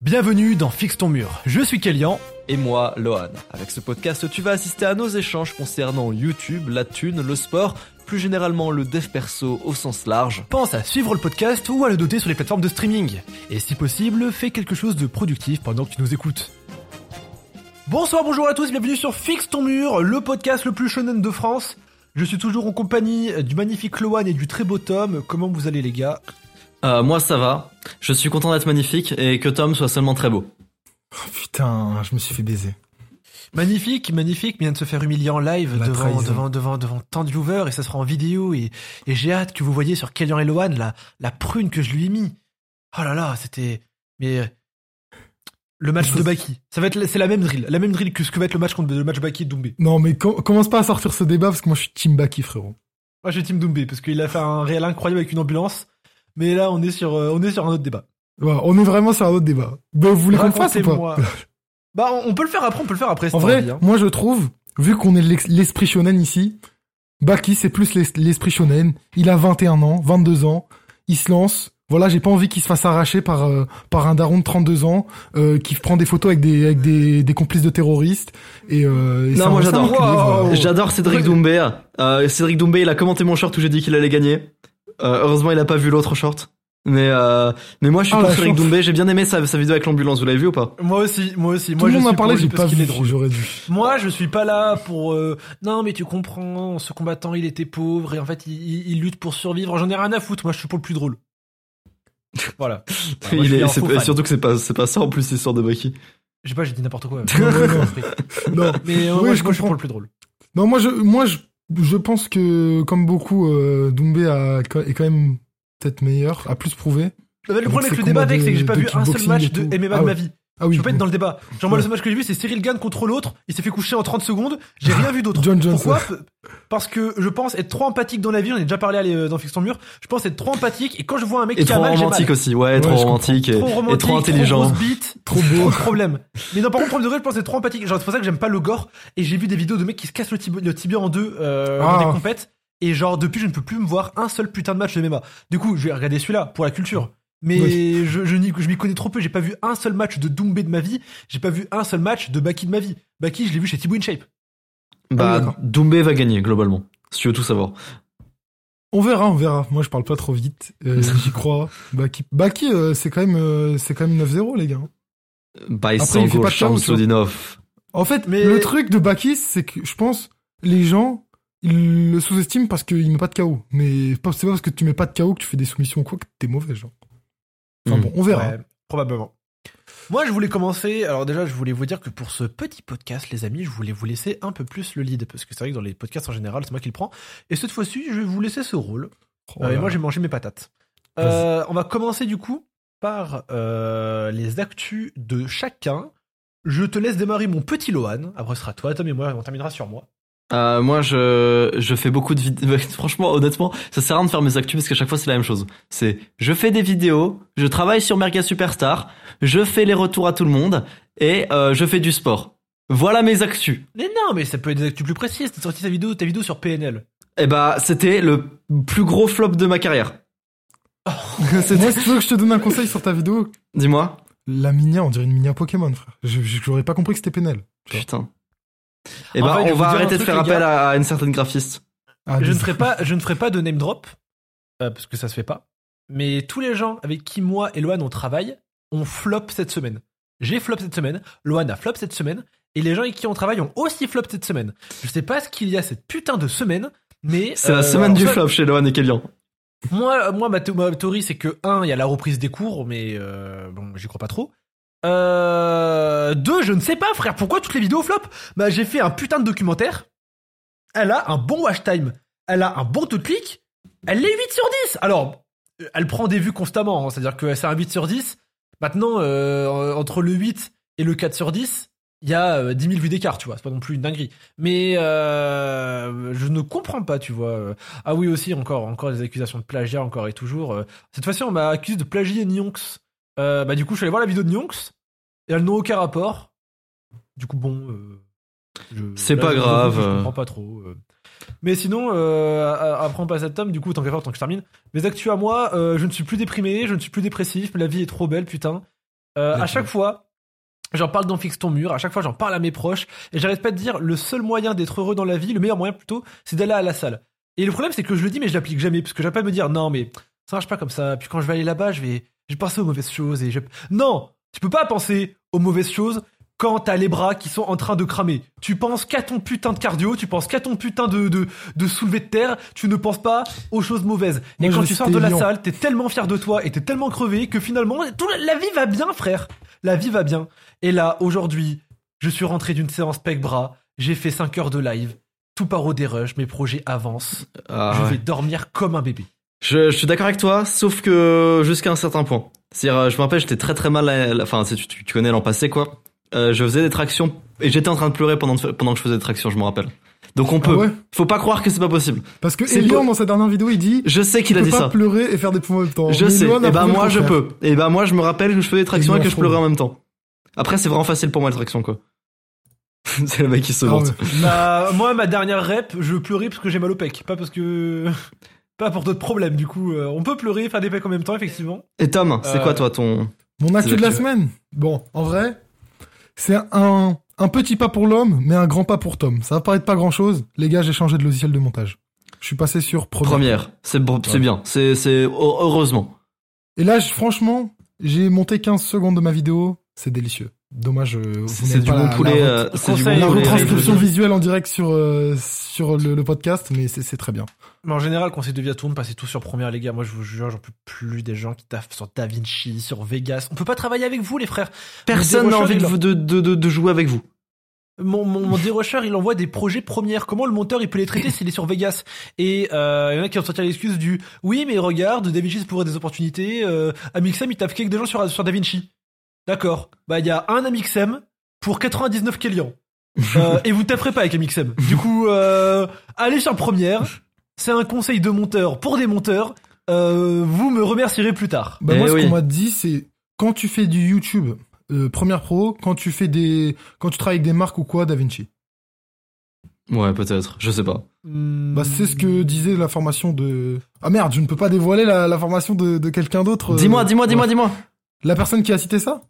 Bienvenue dans Fixe ton mur. Je suis Kélian. Et moi, Lohan. Avec ce podcast, tu vas assister à nos échanges concernant YouTube, la thune, le sport, plus généralement le dev perso au sens large. Pense à suivre le podcast ou à le doter sur les plateformes de streaming. Et si possible, fais quelque chose de productif pendant que tu nous écoutes. Bonsoir, bonjour à tous, bienvenue sur Fixe ton mur, le podcast le plus shonen de France. Je suis toujours en compagnie du magnifique Lohan et du très beau Tom. Comment vous allez les gars? Euh, moi, ça va. Je suis content d'être magnifique et que Tom soit seulement très beau. Oh, putain, je me suis fait baiser. Magnifique, magnifique, vient de se faire humilier en live La devant, trahison. devant, devant, devant tant de viewers et ça sera en vidéo et, et j'ai hâte que vous voyez sur Kellyan et Lohan la, la prune que je lui ai mis. Oh là là, c'était, mais, le match de Baki. Ça va être, c'est la même drill, la même drill que ce que va être le match contre le match Baki et Doumbé. Non, mais com- commence pas à sortir ce débat parce que moi je suis Team Baki, frérot. Moi, je suis Team Doumbé parce qu'il a fait un réel incroyable avec une ambulance. Mais là, on est sur, euh, on est sur un autre débat. Ouais, on est vraiment sur un autre débat. Ben, vous voulez qu'on le fasse ou pas. Bah, on peut le faire après, on peut le faire après. En vrai, envie, hein. moi je trouve, vu qu'on est l'esprit shonen ici, Baki c'est plus l'es- l'esprit shonen. Il a 21 ans, 22 ans, il se lance. Voilà, j'ai pas envie qu'il se fasse arracher par euh, par un daron de 32 ans euh, qui prend des photos avec des avec des, des complices de terroristes et, euh, et c'est Non, moi, j'adore. voilà. J'adore Cédric Doumbé. Euh, Cédric Doumbé, il a commenté mon short où j'ai dit qu'il allait gagner. Euh, heureusement, il a pas vu l'autre short. Mais euh, mais moi, je suis Ah, Cédric chance. Doumbé. J'ai bien aimé sa, sa vidéo avec l'ambulance. Vous l'avez vu ou pas? Moi aussi, moi aussi. Tout moi, le je monde suis m'a parlé, j'ai pas qu'il est vu, drôle. j'aurais dû. Moi, je suis pas là pour. euh, Non, mais tu comprends, ce combattant, il était pauvre et en fait, il, il- il lutte pour survivre. J'en ai rien à foutre. Moi, je suis pour le plus drôle. Voilà. Voilà, moi, je Il est, pas- fan. surtout que c'est pas c'est pas ça en plus l'histoire de Baki. Je sais pas, j'ai dit n'importe quoi. Non, non, non. Non. Mais euh, Oui, moi, je moi, je suis comprends. pour le plus drôle. Non, moi, je, moi, je, je pense que, comme beaucoup, euh, Doumbé a, est quand même peut-être meilleur, a plus prouvé. Le Avec problème avec le débat, mec, c'est que j'ai pas vu un seul match de. MMA Ah de ma vie. Ah oui. Je peux pas être dans le débat. Genre, moi, le seul match que j'ai vu, c'est Cyril Gann contre l'autre. Il s'est fait coucher en 30 secondes. J'ai rien vu d'autre. John. Pourquoi? Parce que je pense être trop empathique dans la vie. On a déjà parlé euh, dans Fixe ton mur. Je pense être trop empathique. Et quand je vois un mec Et qui a trop mal, j'ai mal. romantique aussi. Ouais, Ouais, trop romantique et, trop romantique, et trop intelligent. trop grosse bite, Trop trop beau. de problème. Mais non, par contre, premier degré, je pense être trop empathique. Genre, c'est pour ça que j'aime pas le gore. Et j'ai vu des vidéos de mecs qui se cassent le, tib- le tibia en deux euh, dans Ah. des compètes. Et genre, depuis, je ne peux plus me voir un seul putain de match de MMA. Du coup, je vais regarder celui-là pour la culture. Mais Oui. je, je, n'y- je m'y connais trop peu. J'ai pas vu un seul match de Doumbé de ma vie. J'ai pas vu un seul match de Baki de ma vie. Baki, je l'ai vu chez Thibaut InShape. Ah oui, Bah, d'accord. Doumbé va gagner globalement. Si tu veux tout savoir. On verra, on verra. Moi, je parle pas trop vite. Euh, J'y crois. Baki, Baki, euh, c'est quand même, euh, c'est quand même 9-0, les gars. By il fait Sango pas de chaos, tu vois. Shamsudinov. En fait, Mais- le truc de Baki, c'est que je pense, les gens, ils le sous-estiment parce qu'il met pas de KO. Mais c'est pas parce que tu mets pas de KO que tu fais des soumissions ou quoi que t'es mauvais, genre. Enfin Hmm. bon, on verra. Ouais, probablement. Moi, je voulais commencer. Alors, déjà, je voulais vous dire que pour ce petit podcast, les amis, je voulais vous laisser un peu plus le lead. Parce que c'est vrai que dans les podcasts en général, c'est moi qui le prends. Et cette fois-ci, je vais vous laisser ce rôle. Oh Euh, et moi, j'ai mangé mes patates. Euh, on va commencer du coup par euh, les actus de chacun. Je te laisse démarrer mon petit Lohan. Après, ce sera toi, Tom et moi. On terminera sur moi. Euh, moi, je, je fais beaucoup de vidéos. Franchement, honnêtement, ça sert à rien de faire mes actus parce qu'à chaque fois, c'est la même chose. C'est, je fais des vidéos, je travaille sur Merga Superstar, je fais les retours à tout le monde et euh, je fais du sport. Voilà mes actus. Mais non, mais ça peut être des actus plus précises. T'as sorti ta vidéo, ta vidéo sur PNL. Et bah, c'était le plus gros flop de ma carrière. C'était- Moi, si tu veux que je te donne un conseil sur ta vidéo, Dis-moi. la Minia, on dirait une Minia Pokémon, frère. J'aurais pas compris que c'était Penel. Putain. Et En bah, fait, je vais on va arrêter de faire appel à, à une certaine graphiste. Ah, je ne ferai pas, je ne ferai pas de name drop euh, parce que ça se fait pas. Mais tous les gens avec qui moi et Loan on travaille, on flop cette semaine. J'ai flop cette semaine, Loan a flop cette semaine, et les gens avec qui on travaille ont aussi flop cette semaine. Je sais pas ce qu'il y a cette putain de semaine, mais C'est la euh, semaine du soit- flop chez Lohan et Kélian. Moi, moi ma théorie c'est que un, il y a la reprise des cours, mais euh, bon, j'y crois pas trop. Euh, deux, je ne sais pas, frère, pourquoi toutes les vidéos flop Bah, j'ai fait un putain de documentaire. Elle a un bon watch time. Elle a un bon taux de clic. Elle est 8 sur 10. Alors, euh, elle prend des vues constamment. hein, C'est-à-dire que c'est un 8 sur 10. Maintenant, euh, entre le 8 et le 4 sur 10, il y a euh, 10 000 vues d'écart, tu vois. C'est pas non plus une dinguerie. Mais euh, je ne comprends pas, tu vois. Euh, Ah oui, aussi, encore, encore des accusations de plagiat, encore et toujours. Euh, Cette fois-ci, on m'a accusé de plagier Nyonx. Euh, bah, du coup, je suis allé voir la vidéo de Nyonx. Et elles n'ont aucun rapport. Du coup, bon. euh, C'est pas grave. Je comprends pas trop. euh. Mais sinon, euh, a- après on passe à Tom, du coup, tant qu'à faire, tant que je termine. Mes actus à moi, je ne suis plus déprimé, je ne suis plus dépressif, la vie est trop belle, putain. À chaque fois, j'en parle dans Fixe ton mur, à chaque fois j'en parle à mes proches, et j'arrête pas de dire le seul moyen d'être heureux dans la vie, le meilleur moyen plutôt, c'est d'aller à la salle. Et le problème c'est que je le dis mais je l'applique jamais, parce que j'arrête pas de me dire non mais ça marche pas comme ça, puis quand je vais aller là-bas je vais, je vais penser aux mauvaises choses, et je... Non Tu peux pas penser aux mauvaises choses quand t'as les bras qui sont en train de cramer. Tu penses qu'à ton putain de cardio, tu penses qu'à ton putain de, de, de soulevé de terre, tu ne penses pas aux choses mauvaises. Moi, et quand tu sors de la salle, t'es tellement fier de toi et t'es tellement crevé que finalement, tout, la vie va bien, frère. La vie va bien. Et là, aujourd'hui, je suis rentré d'une séance pec bras, j'ai fait 5 heures de live, tout par au dérush, mes projets avancent, Ah, je ouais. vais dormir comme un bébé. Je, je suis d'accord avec toi, sauf que jusqu'à un certain point. C'est-à-dire, euh, je me rappelle, j'étais très très mal. Enfin, tu, tu, tu connais l'an passé, quoi. Euh, je faisais des tractions et j'étais en train de pleurer pendant pendant que je faisais des tractions, je me rappelle. Donc on Ah peut. ouais Faut pas croire que c'est pas possible. Parce que C'est Elian, dans sa dernière vidéo, il dit Je sais qu'il a dit pas ça. pleurer et faire des poumons en même temps. Je Mais sais. Et ben prouvé moi je peux. Et ben moi je me rappelle que je faisais des tractions et que je pleurais en même temps. Après c'est vraiment facile pour moi les tractions quoi. c'est le mec qui se Ah vante. ouais. Bah, moi, ma dernière rep, je pleurais parce que j'ai mal au pec, pas parce que. Pas pour d'autres problèmes, du coup. euh, on peut pleurer et faire des pecs en même temps, effectivement. Et Tom, c'est Euh, quoi toi ton Mon actu de la semaine. Bon, en vrai, c'est un, un petit pas pour l'homme, mais un grand pas pour Tom. Ça va paraître pas grand chose. Les gars, j'ai changé de logiciel de montage. Je suis passé sur Premiere. première C'est bon- c'est Ouais. bien. C'est c'est heureusement. Et là, franchement, j'ai monté 15 secondes de ma vidéo. C'est délicieux. Dommage. euh, vous C'est du pas bon la- poulet. La, euh, C'est la poulet. retranscription visuelle en direct sur, euh, sur le, le podcast, mais c'est c'est très bien. Mais en général, conseil de vie à tourne, passez tout sur première, les gars. Moi, je vous jure, j'en peux plus des gens qui taffent sur DaVinci, sur Vegas. On peut pas travailler avec vous, les frères. Personne n'a envie de, de, de, de, de jouer avec vous. Mon, mon, mon dérocheur, il envoie des projets premières. Comment le monteur, il peut les traiter s'il est sur Vegas? Et euh, il y en a qui vont sortir l'excuse du oui, mais regarde, DaVinci, c'est pour des opportunités. Euh, Amixem, il taffe qu'avec des gens sur, sur DaVinci. D'accord. Bah, il y a un Amixem pour 99 clients. Euh, et vous tafferez pas avec Amixem. Du coup, euh, allez sur première. C'est un conseil de monteur pour des monteurs. Euh, vous me remercierez plus tard. Bah, Eh moi, ce oui. qu'on m'a dit, c'est quand tu fais du YouTube, euh, Premiere Pro, quand tu fais des, quand tu travailles avec des marques ou quoi, DaVinci. Ouais, peut-être. Je sais pas. Bah, c'est ce que disait la formation de. Ah merde, je ne peux pas dévoiler la, la formation de, de quelqu'un d'autre. euh, Dis-moi, dis-moi, dis-moi, dis-moi. La personne qui a cité ça?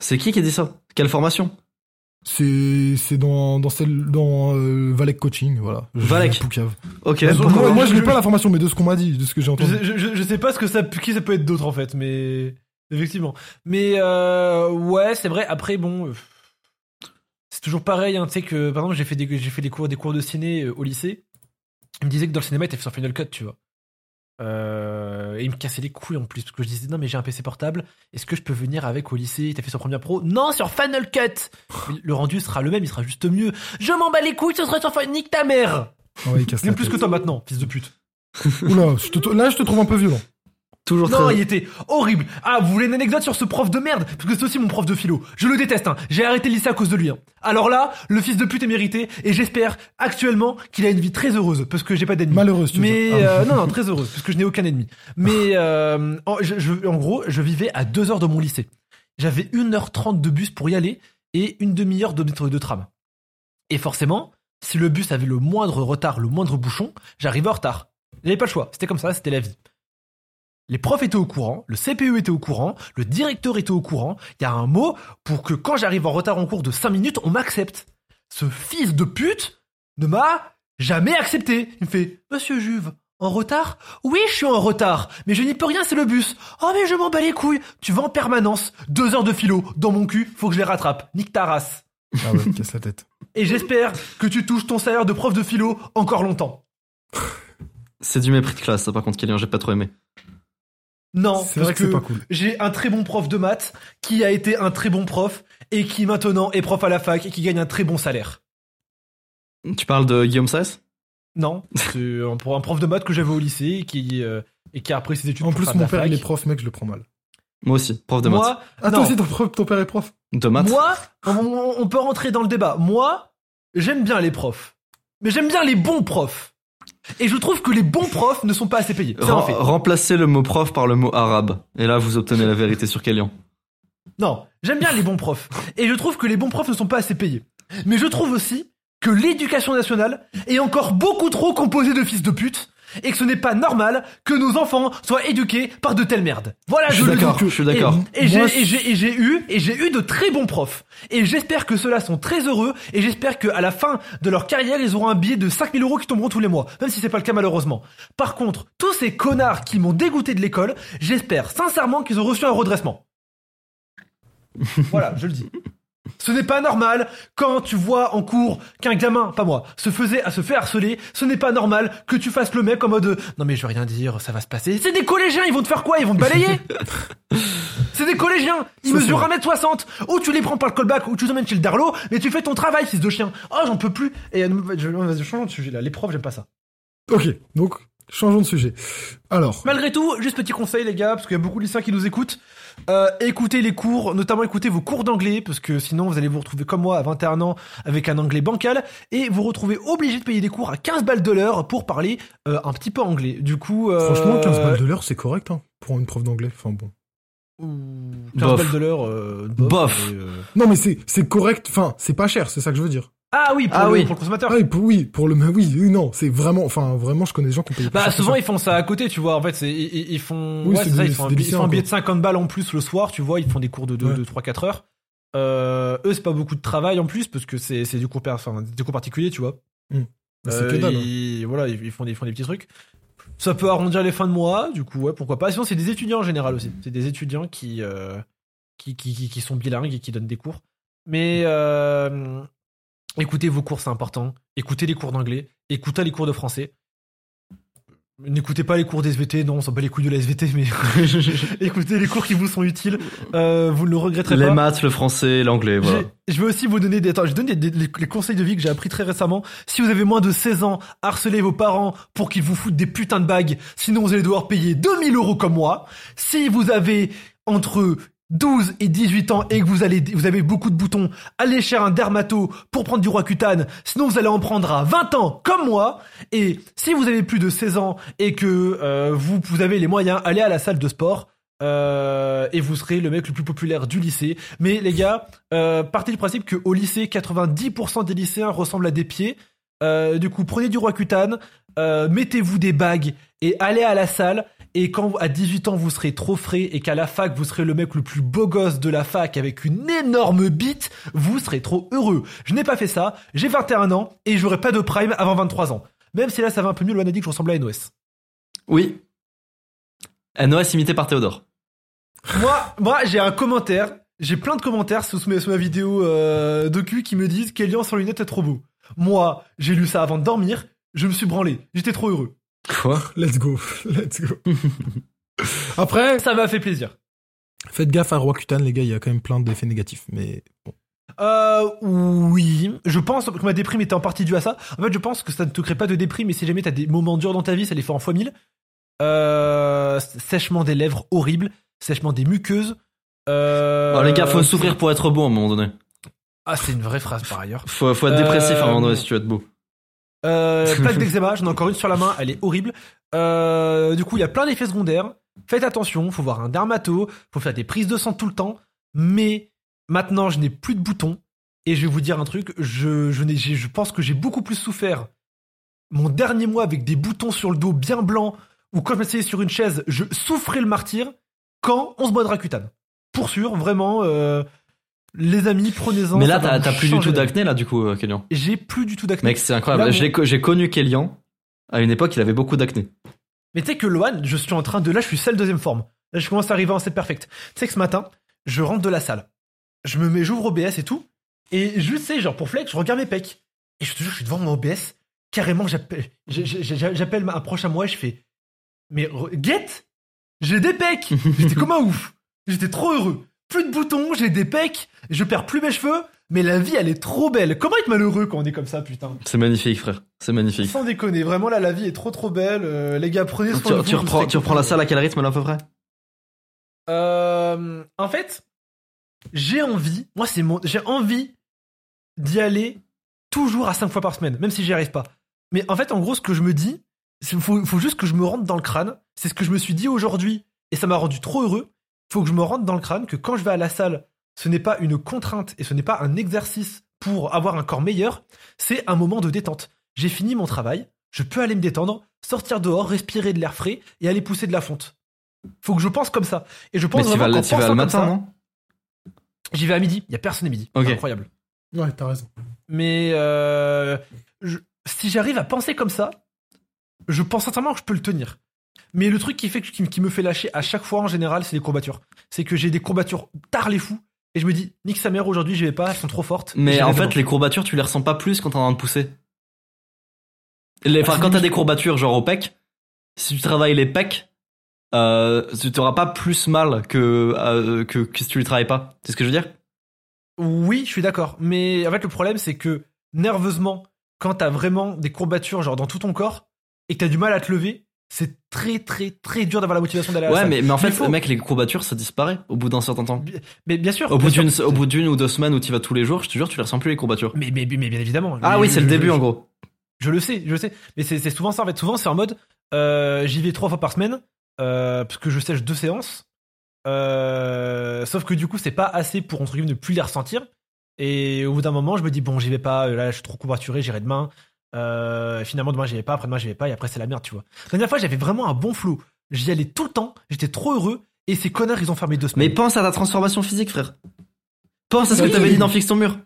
C'est qui qui a dit ça? Quelle formation? C'est c'est dans dans celle dans euh, Valek Coaching, voilà. Valek. Poucave. Ok. Moi, je- moi, je je- n'ai pas la formation, mais de ce qu'on m'a dit, de ce que j'ai Je, entendu. sais- je, je- je sais pas ce que ça, qui ça peut être d'autre en fait, mais effectivement. Mais euh, ouais, c'est vrai. Après, bon, euh, c'est toujours pareil. Hein, tu sais que par exemple, j'ai fait des j'ai fait des cours des cours de ciné euh, au lycée. Il me disait que dans le cinéma, il était fait sur Final Cut, tu vois. Euh, et il me cassait les couilles en plus parce que je disais non mais j'ai un PC portable. Est-ce que je peux venir avec au lycée? T'as fait sur Premiere Pro? Non, sur Final Cut. Le rendu sera le même, il sera juste mieux. Je m'en bats les couilles, ce sera sur Final. Nique ta mère. Ouais, il casse la plus que toi maintenant, fils de pute. Oula, je te- là, je te trouve un peu violent. Toujours Non, très. il était horrible. Ah, vous voulez une anecdote sur ce prof de merde? Parce que c'est aussi mon prof de philo. Je le déteste. Hein. J'ai arrêté le lycée à cause de lui. Hein. Alors là, le fils de pute est mérité et j'espère actuellement qu'il a une vie très heureuse parce que j'ai pas d'ennemis. Malheureuse, tu Mais. Ah. euh, non, non, très heureuse parce que je n'ai aucun ennemi. Mais euh, en, je- je- en gros, je vivais à deux heures de mon lycée. J'avais 1h30 de bus pour y aller et une demi-heure de, de tram. Et forcément, si le bus avait le moindre retard, le moindre bouchon, j'arrivais en retard. J'avais pas le choix. C'était comme ça, c'était la vie. Les profs étaient au courant, le CPU était au courant, le directeur était au courant. Il y a un mot pour que quand j'arrive en retard en cours de 5 minutes, on m'accepte. Ce fils de pute ne m'a jamais accepté. Il me fait Monsieur Juve, en retard? Oui, je suis en retard, mais je n'y peux rien, c'est le bus. Oh, mais je m'en bats les couilles. Tu vas en permanence. Deux heures de philo dans mon cul, faut que je les rattrape. Nique ta race. Ah ouais, casse la tête. Et j'espère que tu touches ton salaire de prof de philo encore longtemps. C'est du mépris de classe, ça par contre, Kylian, j'ai pas trop aimé. Non, C'est vrai que c'est pas cool. j'ai un très bon prof de maths qui a été un très bon prof et qui maintenant est prof à la fac et qui gagne un très bon salaire. Tu parles de Guillaume Sass Non, c'est un, pour un prof de maths que j'avais au lycée et qui, euh, et qui a repris ses études En plus, mon père, fac. il est prof, mec, je le prends mal. Moi aussi, prof de maths. Moi, Ah, non. toi aussi, ton, prof- ton père est prof? De maths Moi, on, on peut rentrer dans le débat. Moi, j'aime bien les profs. Mais j'aime bien les bons profs. Et je trouve que les bons profs ne sont pas assez payés. Rem- fait. Remplacez le mot prof par le mot arabe. Et là, vous obtenez la vérité sur Kylian. Non, j'aime bien les bons profs. Et je trouve que les bons profs ne sont pas assez payés. Mais je trouve aussi que l'éducation nationale est encore beaucoup trop composée de fils de pute et que ce n'est pas normal que nos enfants soient éduqués par de telles merdes. Voilà, Je je, suis le dis. d'accord, je suis d'accord. Et, et j'ai eu, et j'ai eu de très bons profs. Et j'espère que ceux-là sont très heureux, et j'espère qu'à la fin de leur carrière, ils auront un billet de 5000 euros qui tomberont tous les mois. Même si c'est pas le cas malheureusement. Par contre, tous ces connards qui m'ont dégoûté de l'école, j'espère sincèrement qu'ils ont reçu un redressement. voilà, je le dis. Ce n'est pas normal quand tu vois en cours qu'un gamin, pas moi, se faisait à se fait harceler. Ce n'est pas normal que tu fasses le mec en mode euh, non mais je vais rien dire, ça va se passer. C'est des collégiens, ils vont te faire quoi? Ils vont te balayer? C'est des collégiens, ils mesurent vrai. 1m60. Ou tu les prends par le callback, ou tu les emmènes chez le darlo, mais tu fais ton travail, fils de chien. Oh j'en peux plus. Et euh, je, vas-y, changeons de sujet là. Les profs, j'aime pas ça. Ok, donc changeons de sujet. Alors, Malgré tout, juste petit conseil les gars, parce qu'il y a beaucoup de lycéens qui nous écoutent. Euh, écoutez les cours, notamment écoutez vos cours d'anglais, parce que sinon vous allez vous retrouver comme moi à 21 ans avec un anglais bancal, et vous retrouvez obligé de payer des cours à 15 balles de l'heure pour parler euh, un petit peu anglais. Du coup... Euh, franchement, 15 balles de l'heure, c'est correct hein, pour une prof d'anglais. Enfin bon. 15 Bof. balles de l'heure... euh, Bof. et, euh, Non, mais c'est c'est correct. Enfin, c'est pas cher, c'est ça que je veux dire. Ah oui, pour, Ah le, oui. pour le consommateur. Ah oui, pour, oui, pour le, oui, non, c'est vraiment, enfin, vraiment, je connais des gens qui ont payé. plus Bah souvent ils font ça à côté, tu vois. En fait, c'est ils, font Oui, ouais, c'est c'est ça, des- ils font, un, ils font un billet de 50 balles en plus le soir, tu vois, ils font des cours de 2 Ouais. de 3 4 heures. Euh, eux, c'est pas beaucoup de travail en plus parce que c'est c'est du cours enfin, des cours particuliers, tu vois. Bah, c'est Euh, que dalle. hein. ils, voilà, ils ils font des ils font des petits trucs. Ça peut arrondir les fins de mois, du coup ouais, pourquoi pas. Sinon, c'est des étudiants en général aussi. C'est des étudiants qui euh, qui, qui, qui, qui sont bilingues et qui donnent des cours. Mais euh, écoutez vos cours, c'est important. Écoutez les cours d'anglais, écoutez les cours de français. N'écoutez pas les cours d'SVT, non, on s'en bat les couilles de la SVT, mais écoutez les cours qui vous sont utiles. Euh, vous ne le regretterez Les pas. maths, le français, l'anglais, voilà. Je vais aussi vous donner des, attends, je donne des, des- les, les conseils de vie que j'ai appris très récemment. Si vous avez moins de 16 ans, harcelez vos parents pour qu'ils vous foutent des putains de bagues. Sinon, vous allez devoir payer 2000 euros comme moi. Si vous avez entre 12 et 18 ans et que vous avez beaucoup de boutons, allez chez un dermato pour prendre du roi cutane. Sinon, vous allez en prendre à 20 ans comme moi. Et si vous avez plus de 16 ans et que euh, vous, avez les moyens, allez à la salle de sport. Euh, et vous serez le mec le plus populaire du lycée. Mais les gars, euh, partez du principe qu'au lycée, 90% des lycéens ressemblent à des pieds. Du coup, prenez du roi cutane, euh, mettez-vous des bagues et allez à la salle. Et quand à 18 ans vous serez trop frais et qu'à la fac vous serez le mec le plus beau gosse de la fac avec une énorme bite, vous serez trop heureux. Je n'ai pas fait ça, j'ai 21 ans et j'aurai pas de prime avant 23 ans. Même si là ça va un peu mieux, Loan a dit que je ressemblais à NOS. Oui. NOS imité par Théodore. Moi, moi j'ai un commentaire, j'ai plein de commentaires sous, ma, sous ma vidéo euh, docu qui me disent Kélian sans lunettes est trop beau. Moi, j'ai lu ça avant de dormir, je me suis branlé, j'étais trop heureux. Quoi? Let's go, let's go. Après, Ça m'a fait plaisir. faites gaffe à Roacutan, les gars, il y a quand même plein d'effets négatifs, mais bon. Euh, oui, je pense que ma déprime était en partie due à ça. En fait, je pense que ça ne te crée pas de déprime, mais si jamais t'as des moments durs dans ta vie, ça les fait en fois mille. Euh, sèchement des lèvres horrible, sèchement des muqueuses. Euh, Oh, Les gars, faut souffrir pour être beau à un moment donné. Ah, c'est une vraie phrase par ailleurs. Faut, faut être Euh, dépressif à un moment donné si tu veux être beau. Euh, plaque d'eczéma, j'en ai encore une sur la main, elle est horrible. Euh, du coup, il y a plein d'effets secondaires. Faites attention, faut voir un dermato, faut faire des prises de sang tout le temps. Mais maintenant, je n'ai plus de boutons. Et je vais vous dire un truc, je, pense que j'ai beaucoup plus souffert mon dernier mois avec des boutons sur le dos bien blancs, ou quand je m'asseyais sur une chaise, je souffrais le martyr, quand on se boit de Rakuten. Pour sûr, vraiment, euh, les amis, prenez-en. Mais là, t'as plus du tout d'acné, là, du coup, euh, Kélian. J'ai plus du tout d'acné. Mec, c'est incroyable. J'ai co- J'ai connu Kélian. À une époque, il avait beaucoup d'acné. Mais tu sais que Loan, je suis en train de. Là, je suis celle deuxième forme. Là, je commence à arriver en set perfect. Tu sais que ce matin, je rentre de la salle. Je me mets, j'ouvre OBS et tout. Et je sais, genre, pour flex, je regarde mes pecs. Et je te jure, je suis devant mon OBS. Carrément, j'appelle un proche à moi et je fais. Mais get J'ai des pecs J'étais comme un ouf. J'étais trop heureux. Plus de boutons, j'ai des pecs. Je perds plus mes cheveux. Mais la vie, elle est trop belle. Comment être malheureux quand on est comme ça, putain C'est magnifique, frère. C'est magnifique. Sans déconner, vraiment là, la vie est trop trop belle. Euh, les gars, prenez soin Tu, de vous. tu vous reprends, serez tu reprends la salle à quel rythme, là, à peu près Euh, en fait, j'ai envie, moi c'est mon, j'ai envie d'y aller toujours à 5 fois par semaine, même si j'y arrive pas. Mais en fait, en gros, ce que je me dis, il faut, faut juste que je me rentre dans le crâne. C'est ce que je me suis dit aujourd'hui, et ça m'a rendu trop heureux. Faut que je me rentre dans le crâne que quand je vais à la salle, ce n'est pas une contrainte et ce n'est pas un exercice pour avoir un corps meilleur, c'est un moment de détente. J'ai fini mon travail, je peux aller me détendre, sortir dehors, respirer de l'air frais et aller pousser de la fonte. Faut que je pense comme ça. Et je pense Mais vraiment tu vas pensant le comme matin, ça, non? J'y vais à midi. Il y a personne à midi. Ok. C'est incroyable. Ouais, t'as raison. Mais euh, je- si j'arrive à penser comme ça, je pense sincèrement que je peux le tenir. Mais le truc qui fait que- qui, qui me fait lâcher à chaque fois en général, c'est les courbatures. C'est que j'ai des courbatures tard les fous et je me dis nique sa mère aujourd'hui, j'y vais pas, elles sont trop fortes. Mais en fait, les courbatures, tu les ressens pas plus quand t'es en train de pousser. Les, enfin, quand t'as des courbatures, genre au pec, si tu travailles les pecs, euh, tu t'auras pas plus mal que, euh, que, que si tu les travailles pas. C'est ce que je veux dire? Oui, je suis d'accord. Mais en fait, le problème, c'est que nerveusement, quand t'as vraiment des courbatures genre dans tout ton corps et que t'as du mal à te lever, c'est très très très dur d'avoir la motivation d'aller à la Ouais, salle. mais, mais en fait, faut- mec, les courbatures, ça disparaît au bout d'un certain temps. Mais bien sûr. Au bien bout d'une, au bout d'une ou deux semaines où tu vas tous les jours, je te jure, tu les ressens plus les courbatures. Mais, mais, mais bien évidemment. Ah Mais oui, c'est le je- début je- en gros. Je le sais, je le sais. Mais c'est c'est souvent ça en fait. Souvent c'est en mode euh, j'y vais trois fois par semaine euh, parce que je sèche deux séances. Euh, sauf que du coup c'est pas assez pour entre guillemets ne plus les ressentir. Et au bout d'un moment je me dis bon j'y vais pas. Là je suis trop courbaturé, j'irai demain. Euh, finalement demain j'y vais pas, après demain j'y vais pas et après c'est la merde tu vois. La dernière fois j'avais vraiment un bon flow. J'y allais tout le temps. J'étais trop heureux. Et ces connards ils ont fermé deux Mais semaines. pense à ta transformation physique, frère. Pense à ce Oui. que t'avais dit dans Fixe ton mur.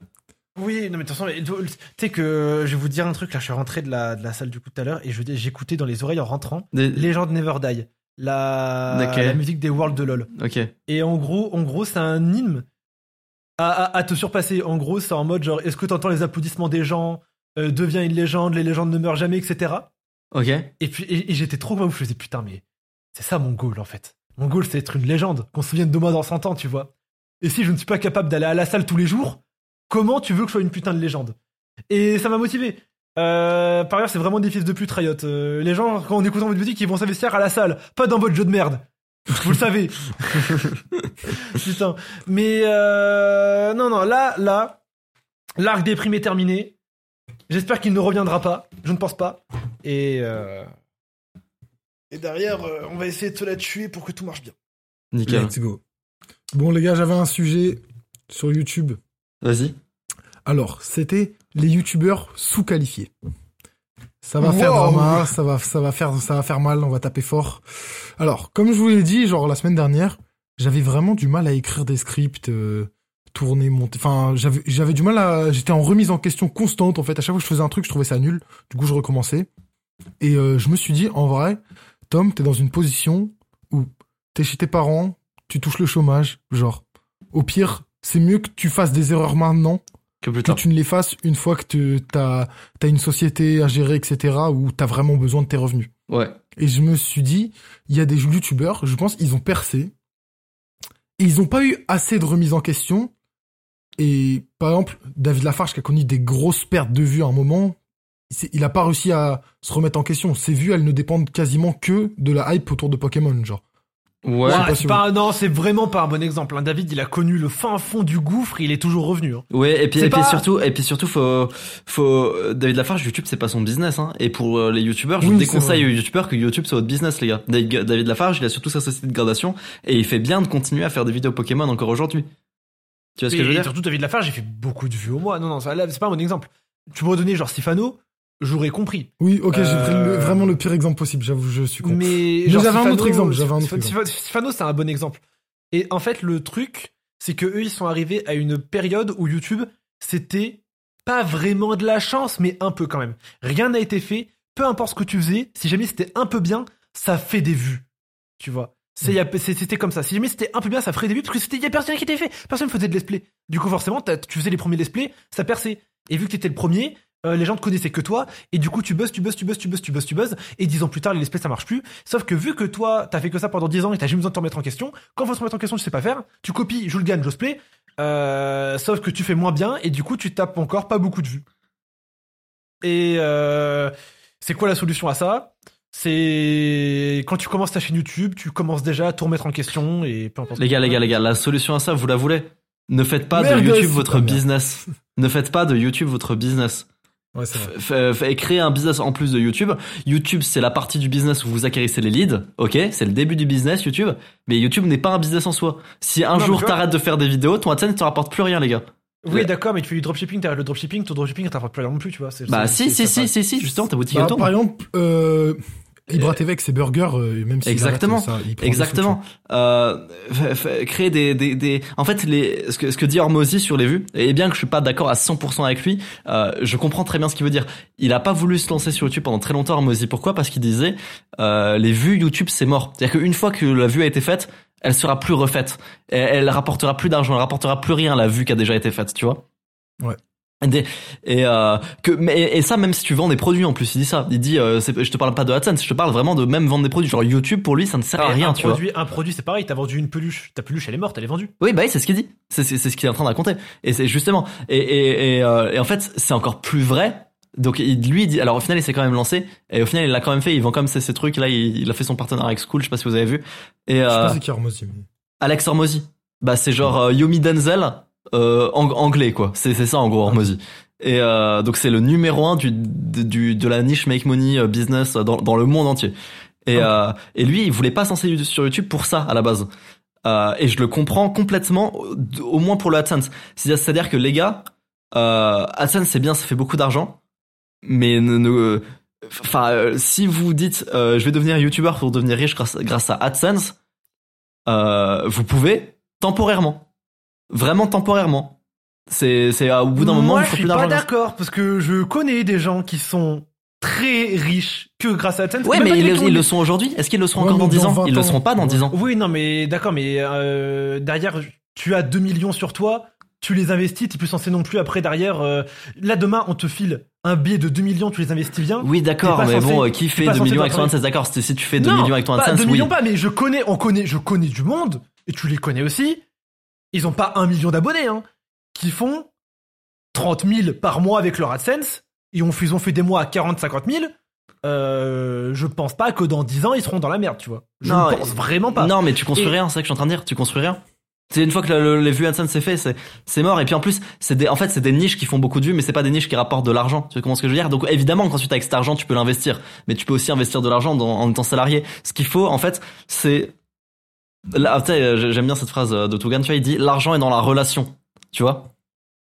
Oui, non mais de toute façon, mais, tu sais que je vais vous dire un truc là. Je suis rentré de la, de la salle du coup tout à l'heure et je j'écoutais dans les oreilles en rentrant. Des- Legend Never Die, la, musique des Worlds de LoL. Ok. Et en gros, en gros, c'est un hymne à, à- à te surpasser. En gros, c'est en mode genre, est-ce que t'entends les applaudissements des gens? Euh, Deviens une légende, les légendes ne meurent jamais, etc. Ok. Et puis, et, et j'étais trop comme je faisais putain, mais c'est ça mon goal en fait. Mon goal, c'est être une légende, qu'on se souvienne de moi dans 100 ans, tu vois. Et si je ne suis pas capable d'aller à la salle tous les jours, comment tu veux que je sois une putain de légende? Et ça m'a motivé. Euh, par ailleurs, c'est vraiment des fils de pute, Riot. Euh, les gens, quand on écoute votre musique, ils vont s'investir à la salle, pas dans votre jeu de merde. Vous le savez. Putain. Mais euh, non, non, là, là, l'arc des primes est terminé. J'espère qu'il ne reviendra pas. Je ne pense pas. Et euh, et derrière, euh, on va essayer de se la tuer pour que tout marche bien. Nickel. Let's go. Bon, les gars, j'avais un sujet sur YouTube. Vas-y. Alors, c'était les youtubeurs sous-qualifiés. Ça va Wow. faire mal, ça va, ça va faire, ça va faire mal, on va taper fort. Alors, comme je vous l'ai dit, genre la semaine dernière, j'avais vraiment du mal à écrire des scripts, euh, tourner, monter. Enfin, j'avais, j'avais du mal à, j'étais en remise en question constante. En fait, à chaque fois que je faisais un truc, je trouvais ça nul. Du coup, je recommençais. Et euh, je me suis dit, en vrai, Tom, t'es dans une position où t'es chez tes parents, tu touches le chômage, genre. Au pire, c'est mieux que tu fasses des erreurs maintenant Que plus que tard. tu ne les fasses une fois que tu as, une société à gérer, etc., où tu as vraiment besoin de tes revenus. Ouais. Et je me suis dit, il y a des youtubeurs, je pense, ils ont percé, et ils n'ont pas eu assez de remise en question. Et par exemple, David Lafarge, qui a connu des grosses pertes de vues à un moment, il a pas réussi à se remettre en question. Ses vues, elles ne dépendent quasiment que de la hype autour de Pokémon, genre. Ouais. Ouais, pas pas, non, c'est vraiment pas un bon exemple. hein. David, il a connu le fin fond du gouffre, il est toujours revenu. hein. Ouais, et puis, et puis surtout, et puis surtout, faut, faut, euh, David Lafarge, YouTube, c'est pas son business, hein. Et pour euh, les youtubeurs, je Oui, c'est déconseille aux youtubeurs que YouTube c'est votre business, les gars. David David Lafarge, il a surtout sa société de gradation, et il fait bien de continuer à faire des vidéos Pokémon encore aujourd'hui. Tu vois ce que Et- je veux dire? surtout, David Lafarge, j'ai fait beaucoup de vues au mois. Non, non, c'est pas un bon exemple. Tu m'aurais donné genre Stefano, j'aurais compris. Oui, ok, j'ai pris le- Euh, vraiment le pire exemple possible, j'avoue, je suis con. Mais, j'avais un autre exemple, j'avais un autre Stefano- exemple. Stefano, c'est un bon exemple. Et en fait, le truc, c'est que eux, ils sont arrivés à une période où YouTube, c'était pas vraiment de la chance, mais un peu quand même. Rien n'a été fait. Peu importe ce que tu faisais, si jamais c'était un peu bien, ça fait des vues. Tu vois. C'est- C'était comme ça. Si jamais c'était un peu bien, ça ferait des vues parce que c'était y a personne qui était fait. Personne faisait de let's play. Du coup, forcément, tu faisais les premiers let's play, ça perçait. Et vu que t'étais le premier, euh, les gens te connaissaient que toi, et du coup, tu buzzes, tu buzzes, tu buzzes, tu buzzes, tu buzzes, tu buzzes, et dix ans plus tard, les let's play, ça marche plus. Sauf que vu que toi, t'as fait que ça pendant 10 ans et t'as jamais besoin de te remettre en question, quand faut se remettre en question, tu sais pas faire, tu copies Jules Gann, Joss Play, euh, sauf que tu fais moins bien, et du coup, tu tapes encore pas beaucoup de vues. Et euh, c'est quoi la solution à ça? C'est quand tu commences ta chaîne YouTube, tu commences déjà à tout remettre en question et peu importe. Les gars, les gars, les gars, la solution à ça, vous la voulez? Ne faites pas Merde, de YouTube votre business. ne faites pas de YouTube votre business. Ouais, c'est vrai. Créer un business en plus de YouTube. YouTube, c'est la partie du business où vous acquérissez les leads. Ok, c'est le début du business YouTube. Mais YouTube n'est pas un business en soi. Si un Non, jour t'arrêtes de faire des vidéos, ton AdSense ne te rapporte plus rien, les gars. Oui, Ouais. d'accord, mais tu fais du dropshipping, t'arrêtes le dropshipping, ton dropshipping, t'en plus non plus, tu vois. Bah si, si, si, si, si, justement, ta boutique Bah, par exemple, euh, Ibra TV avec ses burgers, euh, même si Exactement. ça, il Exactement. Euh, créer des, des, des, en fait, les, ce que, ce que dit Hormozy sur les vues, et bien que je suis pas d'accord à 100% avec lui, euh, je comprends très bien ce qu'il veut dire. Il a pas voulu se lancer sur YouTube pendant très longtemps, Hormozy. Pourquoi? Parce qu'il disait, euh, les vues YouTube, c'est mort. C'est-à-dire qu'une fois que la vue a été faite, elle sera plus refaite. Elle, elle rapportera plus d'argent, elle rapportera plus rien, la vue qui a déjà été faite, tu vois? Ouais. Des- et euh, que mais et ça même si tu vends des produits en plus il dit ça il dit euh, c'est- je te parle pas de AdSense je te parle vraiment de même vendre des produits genre YouTube pour lui ça ne sert à rien un tu vois produit, Un produit, c'est pareil, t'as vendu une peluche, ta peluche, elle est morte, elle est vendue. oui, bah oui, c'est ce qu'il dit. C'est c'est- c'est ce qu'il est en train de raconter. Et c'est justement. Et, et, et, euh, et en fait, c'est encore plus vrai. Donc il, lui, il dit. Alors au final, il s'est quand même lancé. Et au final, il l'a quand même fait. Il vend comme ces, ces trucs là. Il, il a fait son partenariat avec School. Je sais pas si vous avez vu. Et Je sais euh, pas c'est qui Hormozy, mais- Alex Hormozy. Bah c'est genre euh, Yomi Denzel euh, ang- anglais quoi. C'est c'est ça en gros Hormozy. Et euh, donc c'est le numéro un du, du de la niche make money euh, business dans, dans le monde entier. Et euh, et lui, il voulait pas lancer sur YouTube pour ça à la base. Euh, et je le comprends complètement, au- moins pour le AdSense. C'est-à-dire que les gars, euh, AdSense c'est bien, ça fait beaucoup d'argent, mais ne, ne- enfin, euh, si vous dites euh, je vais devenir YouTuber pour devenir riche grâce, grâce à AdSense, euh, vous pouvez temporairement, vraiment temporairement. C'est c'est à- au bout d'un moment Moi, je suis plus pas d'argent. d'accord, parce que je connais des gens qui sont très riches que grâce à AdSense. Ouais, mais pas ils, le- ils sont aujourd'hui. Est-ce qu'ils le seront Ouais, encore dans mais 10 dans ans? 20 Ils le seront pas dans 10 ans. Oui, non, mais d'accord, mais euh, derrière, tu as 2 millions sur toi, tu les investis, t'es plus censé non plus après derrière. euh, là, demain, on te file un billet de 2 millions, tu les investis bien. Oui, d'accord, pas mais censé- bon, euh, qui fait pas 2 censé millions avec ton. AdSense D'accord, si tu fais 2 non, millions avec ton pas AdSense, 2 oui. millions pas, mais je connais, on connaît, je connais du monde, et tu les connais aussi. Ils ont pas un million d'abonnés, hein, qui font 30 000 par mois avec leur AdSense. Ils ont, fait- ils ont fait des mois à 40, 50 000. Euh, je pense pas que dans 10 ans, ils seront dans la merde, tu vois. Je Non, ne pense et- vraiment pas. Non, mais tu construis Et- rien, c'est ça que je suis en train de dire. Tu construis rien. C'est une fois que le- le- les vues AdSense c'est fait, c'est c'est mort. Et puis en plus, c'est des, en fait, c'est des niches qui font beaucoup de vues, mais c'est pas des niches qui rapportent de l'argent. Tu vois ce que je veux dire? Donc évidemment, quand tu avec cet argent, tu peux l'investir, mais tu peux aussi investir de l'argent en étant salarié. Ce qu'il faut, en fait, c'est là, tu sais, euh, j'aime bien cette phrase de Tougan. Tu vois, il dit l'argent est dans la relation. Tu vois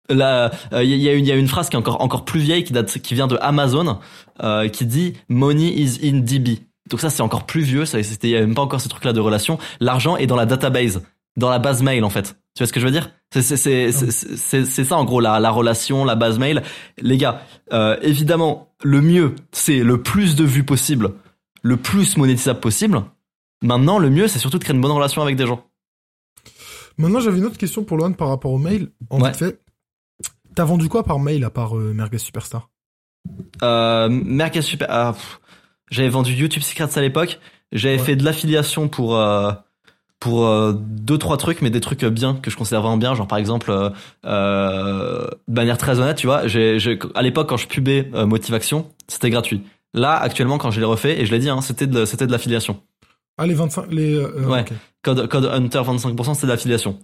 Là, euh, il y, a une, il y a une phrase qui est encore encore plus vieille, qui date, qui vient de Amazon, euh, qui dit "Money is in DB". Donc ça, c'est encore plus vieux. Ça, c'était il y a même pas encore ce truc-là de relation. L'argent est dans la database, dans la base mail en fait. Tu vois ce que je veux dire? C'est ça en gros la la relation, la base mail. Les gars, euh, évidemment, le mieux c'est le plus de vues possible, le plus monétisable possible. Maintenant, le mieux c'est surtout de créer une bonne relation avec des gens. Maintenant, j'avais une autre question pour Lohan par rapport au mail. En Ouais. fait, t'as vendu quoi par mail à part euh, Merguez Superstar? Euh, Merca Super. ah. J'avais vendu YouTube Secrets à l'époque. J'avais Ouais. fait de l'affiliation pour euh, pour euh, deux trois trucs, mais des trucs bien que je considère vraiment bien. Genre par exemple, euh, euh, de manière très honnête, tu vois, j'ai, j'ai- à l'époque quand je pubais Motivation, c'était gratuit. Là, actuellement, quand je l'ai refait, et je l'ai dit, hein, c'était de c'était de l'affiliation. Ah, les 25, les, euh, euh, Ouais. Code, code Hunter 25%, c'est de l'affiliation.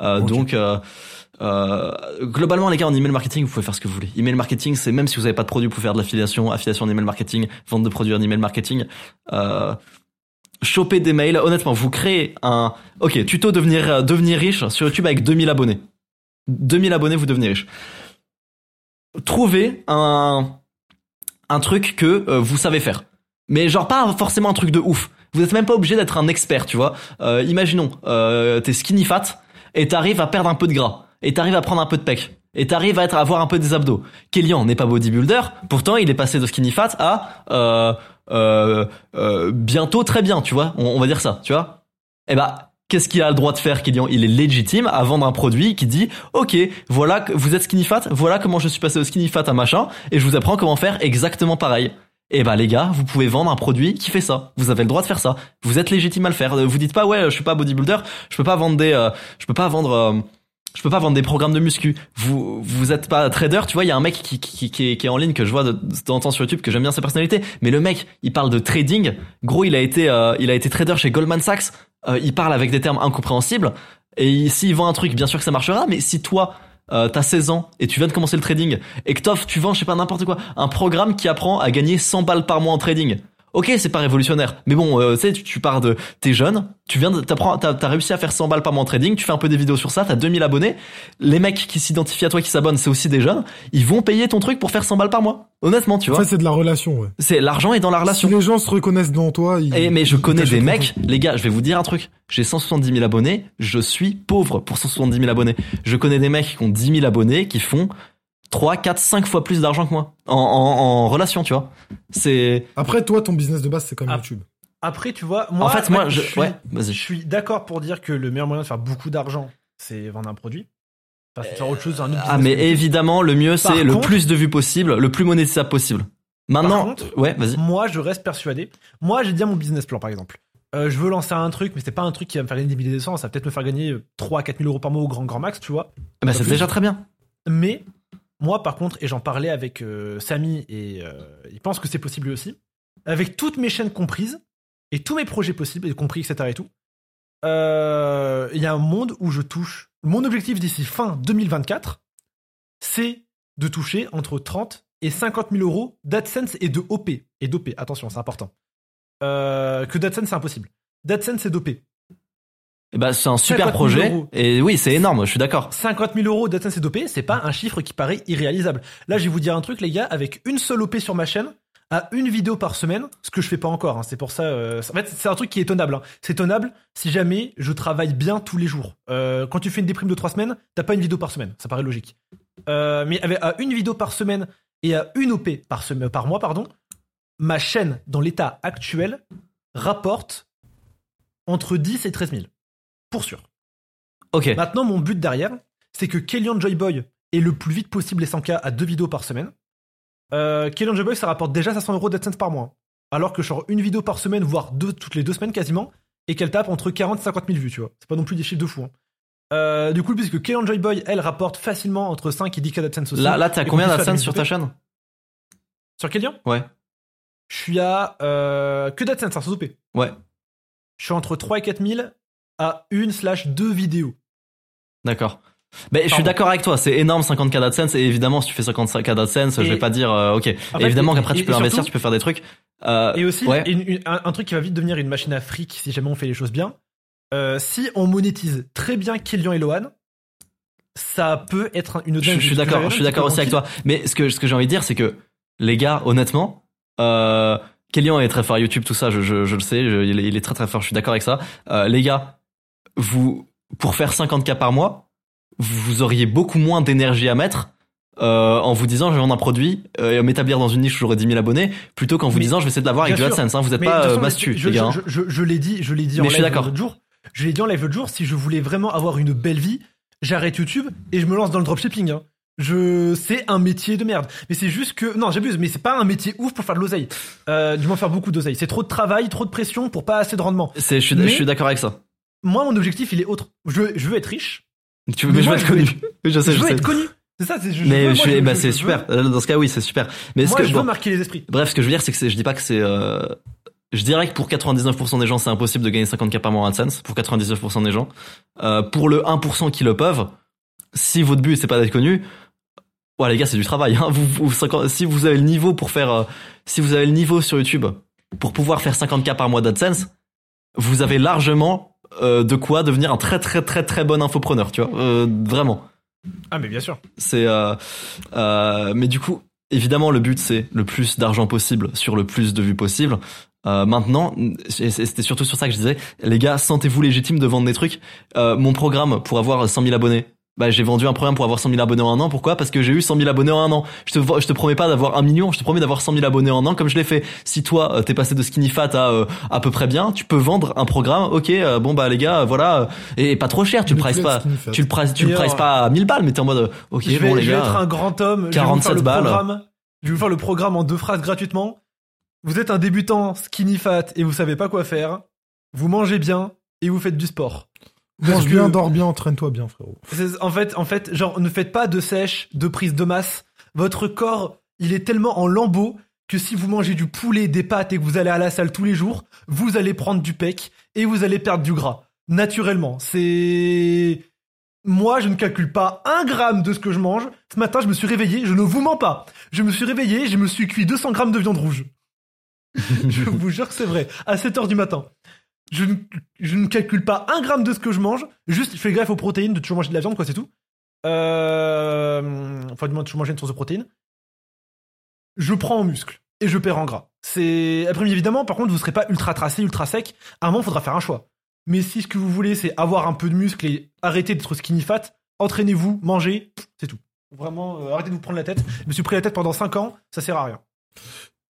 Euh. Donc, euh, euh, globalement, les gars, en email marketing, vous pouvez faire ce que vous voulez. Email marketing, c'est même si vous n'avez pas de produit, vous pouvez faire de l'affiliation, affiliation en email marketing, vente de produits en email marketing. Euh, choper des mails. Honnêtement, vous créez un, ok, tuto devenir, euh, devenir riche sur YouTube avec 2000 abonnés. 2000 abonnés, vous devenez riche. Trouvez un, un truc que euh, vous savez faire. Mais genre pas forcément un truc de ouf. Vous êtes même pas obligé d'être un expert, tu vois. Euh, imaginons, euh, t'es skinny fat et t'arrives à perdre un peu de gras et t'arrives à prendre un peu de pec et t'arrives à être à avoir un peu des abdos. Kélian n'est pas bodybuilder, pourtant il est passé de skinny fat à euh, euh, euh, bientôt très bien, tu vois. On, va dire ça, tu vois. Eh bah Qu'est-ce qu'il a le droit de faire, Kélian? Il est légitime à vendre un produit qui dit Ok, voilà, vous êtes skinny fat, voilà comment je suis passé au skinny fat à machin, et je vous apprends comment faire exactement pareil. Et bah les gars, vous pouvez vendre un produit qui fait ça. Vous avez le droit de faire ça. Vous êtes légitime à le faire. Vous dites pas ouais, je suis pas bodybuilder, je peux pas vendre des, euh, je peux pas vendre, euh, je peux pas vendre des programmes de muscu. Vous vous êtes pas trader, tu vois. Il y a un mec qui qui, qui, est, qui est en ligne que je vois de, temps en temps sur YouTube que j'aime bien sa personnalité. Mais le mec, il parle de trading. Gros, il a été euh, il a été trader chez Goldman Sachs. Euh, il parle avec des termes incompréhensibles. Et il- s'il vend un truc, bien sûr que ça marchera. Mais si toi euh, t'as 16 ans et tu viens de commencer le trading et que t'offres, tu vends, je sais pas, n'importe quoi, un programme qui apprend à gagner 100 balles par mois en trading. Ok, c'est pas révolutionnaire, mais bon, euh, tu sais, tu, pars de, t'es jeune, tu viens de, t'apprends, t'as, t'as réussi à faire 100 balles par mois en trading, tu fais un peu des vidéos sur ça, t'as 2000 abonnés. Les mecs qui s'identifient à toi, qui s'abonnent, c'est aussi des jeunes. Ils vont payer ton truc pour faire 100 balles par mois. Honnêtement, tu vois. fait, c'est de la relation, ouais. C'est l'argent est dans la relation. Si les gens se reconnaissent dans toi, ils... Et mais je connais des mecs, les gars, je vais vous dire un truc. J'ai 170 000 abonnés, je suis pauvre pour 170 000 abonnés. Je connais des mecs qui ont 10 000 abonnés qui font 3, 4, 5 fois plus d'argent que moi en, en, en relation, tu vois. C'est Après, toi, ton business de base, c'est comme Ah. YouTube. Après, tu vois, moi, en fait moi je, suis, ouais, je suis d'accord pour dire que le meilleur moyen de faire beaucoup d'argent, c'est vendre un produit. Enfin, faire autre chose, un autre Ah business mais évidemment, le mieux c'est le contre- plus de vues possible, le plus monétisable possible. Maintenant, contre- ouais, vas-y. Moi, je reste persuadé. Moi, j'ai déjà mon business plan, par exemple. Euh, je veux lancer un truc, mais c'est pas un truc qui va me faire gagner des milliers de cents. Ça va peut-être me faire gagner euh, 3 à 4 000 euros par mois au grand, grand max, tu vois. Bah c'est déjà très bien. Mais, moi, par contre, et j'en parlais avec euh, Samy, et euh, il pense que c'est possible lui aussi, avec toutes mes chaînes comprises, et tous mes projets possibles, y compris, etc. et tout, euh, il y a un monde où je touche. Mon objectif d'ici fin 2024, c'est de toucher entre 30 et 50 000 euros d'AdSense et de OP. Et d'OP, attention, c'est important. Que d'AdSense, c'est impossible. D'AdSense et d'OP. Et bah c'est un 50 super 000 projet euros. et oui, c'est énorme, je suis d'accord. 50 000 euros et d'OP, c'est pas un chiffre qui paraît irréalisable. Là, je vais vous dire un truc, les gars, avec une seule OP sur ma chaîne, à une vidéo par semaine, ce que je fais pas encore. hein, c'est pour ça. euh, en fait, c'est un truc qui est tenable. hein. C'est tenable si jamais je travaille bien tous les jours. Euh, quand tu fais une déprime de trois semaines, t'as pas une vidéo par semaine. Ça paraît logique. Euh, mais avec à une vidéo par semaine et à une OP par semaine, par mois, pardon, ma chaîne dans l'état actuel rapporte entre 10 et 13 000 pour sûr. Ok. Maintenant, mon but derrière, c'est que Kellyanne Joyboy ait le plus vite possible les 100K à deux vidéos par semaine. Euh, Kellyanne Joyboy, ça rapporte déjà 500 euros d'AdSense par mois. Alors que genre une vidéo par semaine, voire deux toutes les deux semaines quasiment, et qu'elle tape entre 40 et 50 000 vues, tu vois. C'est pas non plus des chiffres de fou. hein. Euh, du coup, puisque Kellyanne Joyboy, elle rapporte facilement entre 5 et 10K d'AdSense aussi. Là là t'as combien d'AdSense sur ta chaîne Sur Kellyanne? Ouais. Je suis à euh, que d'AdSense, hein, sans OP. Ouais. Je suis entre 3 et 4 000 à une slash deux vidéos. D'accord. Mais je suis d'accord avec toi, c'est énorme 50k d'AdSense et évidemment si tu fais 50k d'AdSense, je Et- vais pas dire euh, OK. En fait, évidemment qu'après tu peux investir, surtout- tu peux faire des trucs. Euh, Et aussi, ouais. une- une- un, un truc qui va vite devenir une machine à fric si jamais on fait les choses bien. Euh, si on monétise très bien Killian et Lohan, ça peut être une je, je suis d'accord, je suis d'accord aussi avec toi. Mais ce que ce que j'ai envie de dire c'est que les gars, honnêtement, euh est très fort à YouTube, tout ça, je, je, je le sais, je- il, est, il est très très fort, je suis d'accord avec ça. Les gars, vous pour faire 50k par mois, vous, auriez beaucoup moins d'énergie à mettre euh, en vous disant je vais vendre un produit euh, et m'établir dans une niche où j'aurai 10 000 abonnés, plutôt qu'en vous Mais- disant je vais essayer de l'avoir avec du. AdSense. Hein, vous êtes Mais pas euh, façon, mastu, je, les gars. hein. je, je- je l'ai dit, je l'ai dit Mais en live l'autre jour. Je l'ai dit en live l'autre jour. Si je voulais vraiment avoir une belle vie, j'arrête YouTube et je me lance dans le dropshipping. hein. Je, c'est un métier de merde. Mais c'est juste que, non, j'abuse, mais c'est pas un métier ouf pour faire de l'oseille. Euh, du moins faire beaucoup d'oseille. C'est trop de travail, trop de pression pour pas assez de rendement. C'est, je suis, Mais- je suis d'accord avec ça. Moi, mon objectif, il est autre. Je veux, je veux être riche. Tu veux, Mais mais je veux être connu. Je sais, je je veux sais. être connu. C'est ça, c'est, je, Mais je bah c'est super. veux- Euh, Dans ce cas, oui, c'est super. Mais ce Moi, que, je bon, veux marquer les esprits. bref, ce que je veux dire, c'est que je dis pas que c'est, euh, je dirais que pour 99% des gens, c'est impossible de gagner 50k par mois en AdSense. Pour 99% des gens. Euh, pour le 1% qui le peuvent, si votre but c'est pas d'être connu, ouais, les gars, c'est du travail, hein. Vous, vous- 50 si vous avez le niveau pour faire, euh, si vous avez le niveau sur YouTube pour pouvoir faire 50k par mois d'AdSense, vous avez largement, euh, de quoi devenir un très très très très bon infopreneur, tu vois, euh, vraiment. Ah, mais bien sûr. C'est euh, euh, mais du coup, évidemment, le but c'est le plus d'argent possible sur le plus de vues possible. Euh, maintenant, et c'était surtout sur ça que je disais, les gars, sentez-vous légitime de vendre des trucs. Euh, mon programme pour avoir 100 000 abonnés. Bah, j'ai vendu un programme pour avoir 100 000 abonnés en un an. Pourquoi? Parce que j'ai eu 100 000 abonnés en un an. Je te, je te promets pas d'avoir un million. Je te promets d'avoir 100 000 abonnés en un an, comme je l'ai fait. Si toi, euh, t'es passé de skinny fat à euh, à peu près bien, tu peux vendre un programme. Ok, euh, bon bah les gars, euh, voilà, et pas trop cher. Tu le prices pas. Tu le prices, tu le prices pas à 1000 balles, mais t'es en mode, ok, je vais, bon les je vais gars. être un grand homme. je vais vous 47 faire le balles. Programme, je vais vous faire le programme en deux phrases gratuitement. Vous êtes un débutant skinny fat et vous savez pas quoi faire. Vous mangez bien et vous faites du sport. Mange bien, dors bien, entraîne-toi bien, frérot. En fait, en fait, genre, ne faites pas de sèche, de prise de masse. Votre corps, il est tellement en lambeaux que si vous mangez du poulet, des pâtes et que vous allez à la salle tous les jours, vous allez prendre du pec et vous allez perdre du gras. Naturellement. C'est... Moi, je ne calcule pas un gramme de ce que je mange. Ce matin, je me suis réveillé, je ne vous mens pas. Je me suis réveillé, je me suis cuit 200 grammes de viande rouge. je vous jure que c'est vrai. À 7h du matin. Je ne, je ne calcule pas un gramme de ce que je mange. Juste, je fais gaffe aux protéines, de toujours manger de la viande, quoi, c'est tout. Euh, enfin, du moins, de toujours manger une source de protéines. Je prends en muscle et je perds en gras. C'est après évidemment. Par contre, vous serez pas ultra tracé, ultra sec. À un moment, il faudra faire un choix. Mais si ce que vous voulez, c'est avoir un peu de muscle et arrêter d'être skinny fat, entraînez-vous, mangez, c'est tout. Vraiment, euh, arrêtez de vous prendre la tête. Je me suis pris la tête pendant 5 ans, ça sert à rien.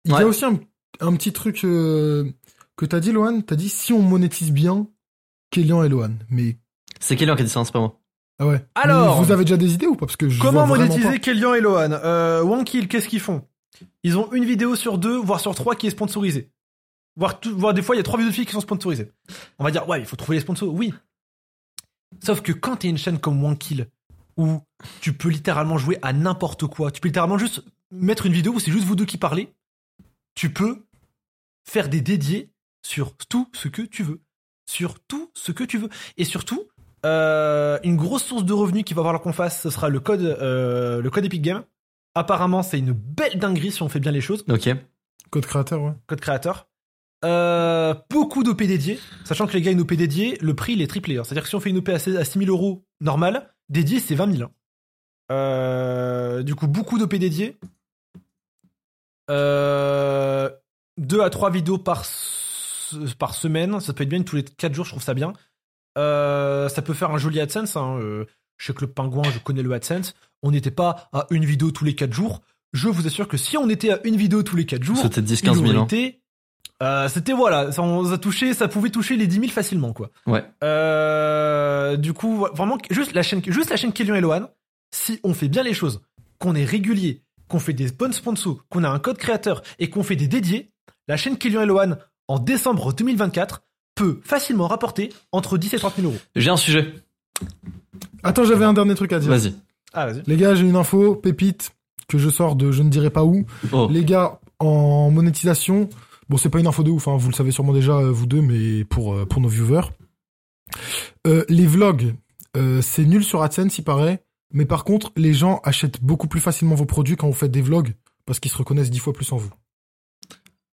Il y a aussi un, un petit truc euh, que t'as dit, Lohan. T'as dit si on monétise bien, Kélian et Lohan. Mais C'est Kélian qui a dit ça, hein, c'est pas moi. ah ouais. Alors, Mais vous avez déjà des idées ou pas? Parce que je Comment vois monétiser. Kellyan et Lohan euh, Wankill, qu'est-ce qu'ils font? Ils ont une vidéo sur deux, voire sur trois qui est sponsorisée. Voire, tout- voire des fois, il y a trois vidéos de filles qui sont sponsorisées. On va dire, ouais, il faut trouver les sponsors. Oui. Sauf que quand t'es une chaîne comme Wankill, où tu peux littéralement jouer à n'importe quoi, tu peux littéralement juste mettre une vidéo où c'est juste vous deux qui parlez, tu peux faire des dédiés sur tout ce que tu veux. Sur tout ce que tu veux. Et surtout, euh, une grosse source de revenus qui va falloir qu'on fasse, ce sera le code, euh, le code Epic Game. Apparemment, c'est une belle dinguerie si on fait bien les choses. Ok. Code créateur, ouais. Code créateur. Euh, beaucoup d'OP dédiés, sachant que les gars, une OP dédiée, le prix il est triplé. hein. C'est-à-dire que si on fait une OP à 6 à 6 000 euros normale, dédiée c'est 20 000. hein. Euh, du coup, beaucoup d'OP dédiés. Euh, 2 à 3 vidéos par, par semaine, ça peut être bien tous les 4 jours, je trouve ça bien. Euh, ça peut faire un joli AdSense. Hein. euh, je sais que le pingouin, je connais le AdSense. On n'était pas à une vidéo tous les 4 jours. Je vous assure que si on était à une vidéo tous les 4 jours, C'était 10-15 il 000. aurait Hein. été- euh, c'était voilà, ça, on a touché, ça pouvait toucher les 10 000 facilement quoi. Ouais. Euh, du coup, vraiment, juste la chaîne, juste la chaîne Kélian et Lohan, si on fait bien les choses, qu'on est régulier, qu'on fait des bonnes sponsors, qu'on a un code créateur et qu'on fait des dédiés, la chaîne Kélian et Lohan en décembre 2024 peut facilement rapporter entre 10 et 30 000 euros. J'ai un sujet. Attends, j'avais un dernier truc à dire. Vas-y. Ah vas-y. Les gars, j'ai une info, pépite, que je sors de je ne dirai pas où. Oh. Les gars, en monétisation, bon, c'est pas une info de ouf, hein, vous le savez sûrement déjà, euh, vous deux, mais pour, euh, pour nos viewers. Euh, les vlogs, euh, c'est nul sur AdSense, il paraît. Mais par contre, les gens achètent beaucoup plus facilement vos produits quand vous faites des vlogs, parce qu'ils se reconnaissent dix fois plus en vous.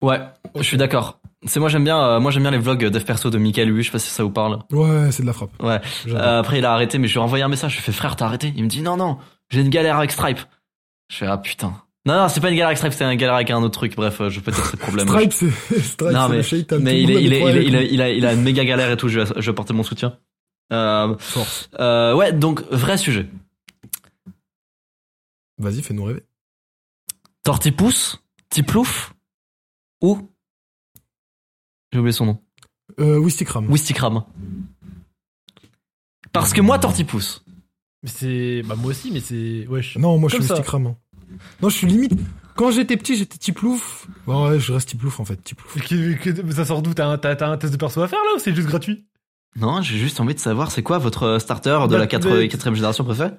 Ouais, je suis d'accord. C'est moi j'aime bien, euh, moi j'aime bien les vlogs dev perso de Michael Hu, je sais pas si ça vous parle. Ouais, c'est de la frappe. Ouais. Euh, après il a arrêté, mais je lui ai envoyé un message. Je lui ai fait frère, t'as arrêté? Il me dit non non, j'ai une galère avec Stripe. Je fais ah putain. Non non, c'est pas une galère avec Stripe, c'est une galère avec un autre truc. Bref, euh, je peux être ce problème. Stripe, c'est Stripe, Non, mais- shaitan. Mais il est, il est, il problèmes est, il a, il a, il a une méga galère et tout. Je, vais- je vais porter mon soutien. Euh. Force. euh, ouais, donc vrai sujet. Vas-y, fais-nous rêver. Tortipousse, Tiplouf ou j'ai oublié son nom. Euh, Wistikram. Wistikram. Parce que moi Tortipousse. Mais c'est, bah moi aussi, mais c'est, wesh. Non, moi je suis. Wistikram. hein. Non, je suis limite. Quand j'étais petit, j'étais Tiplouf. Bon, ouais, je reste Tiplouf en fait. Tiplouf. Mais ça sort d'où? T'as un, test de perso à faire là ou c'est juste gratuit? Non, j'ai juste envie de savoir c'est quoi votre starter de Bah, la 4 mais- quatrième génération préférée?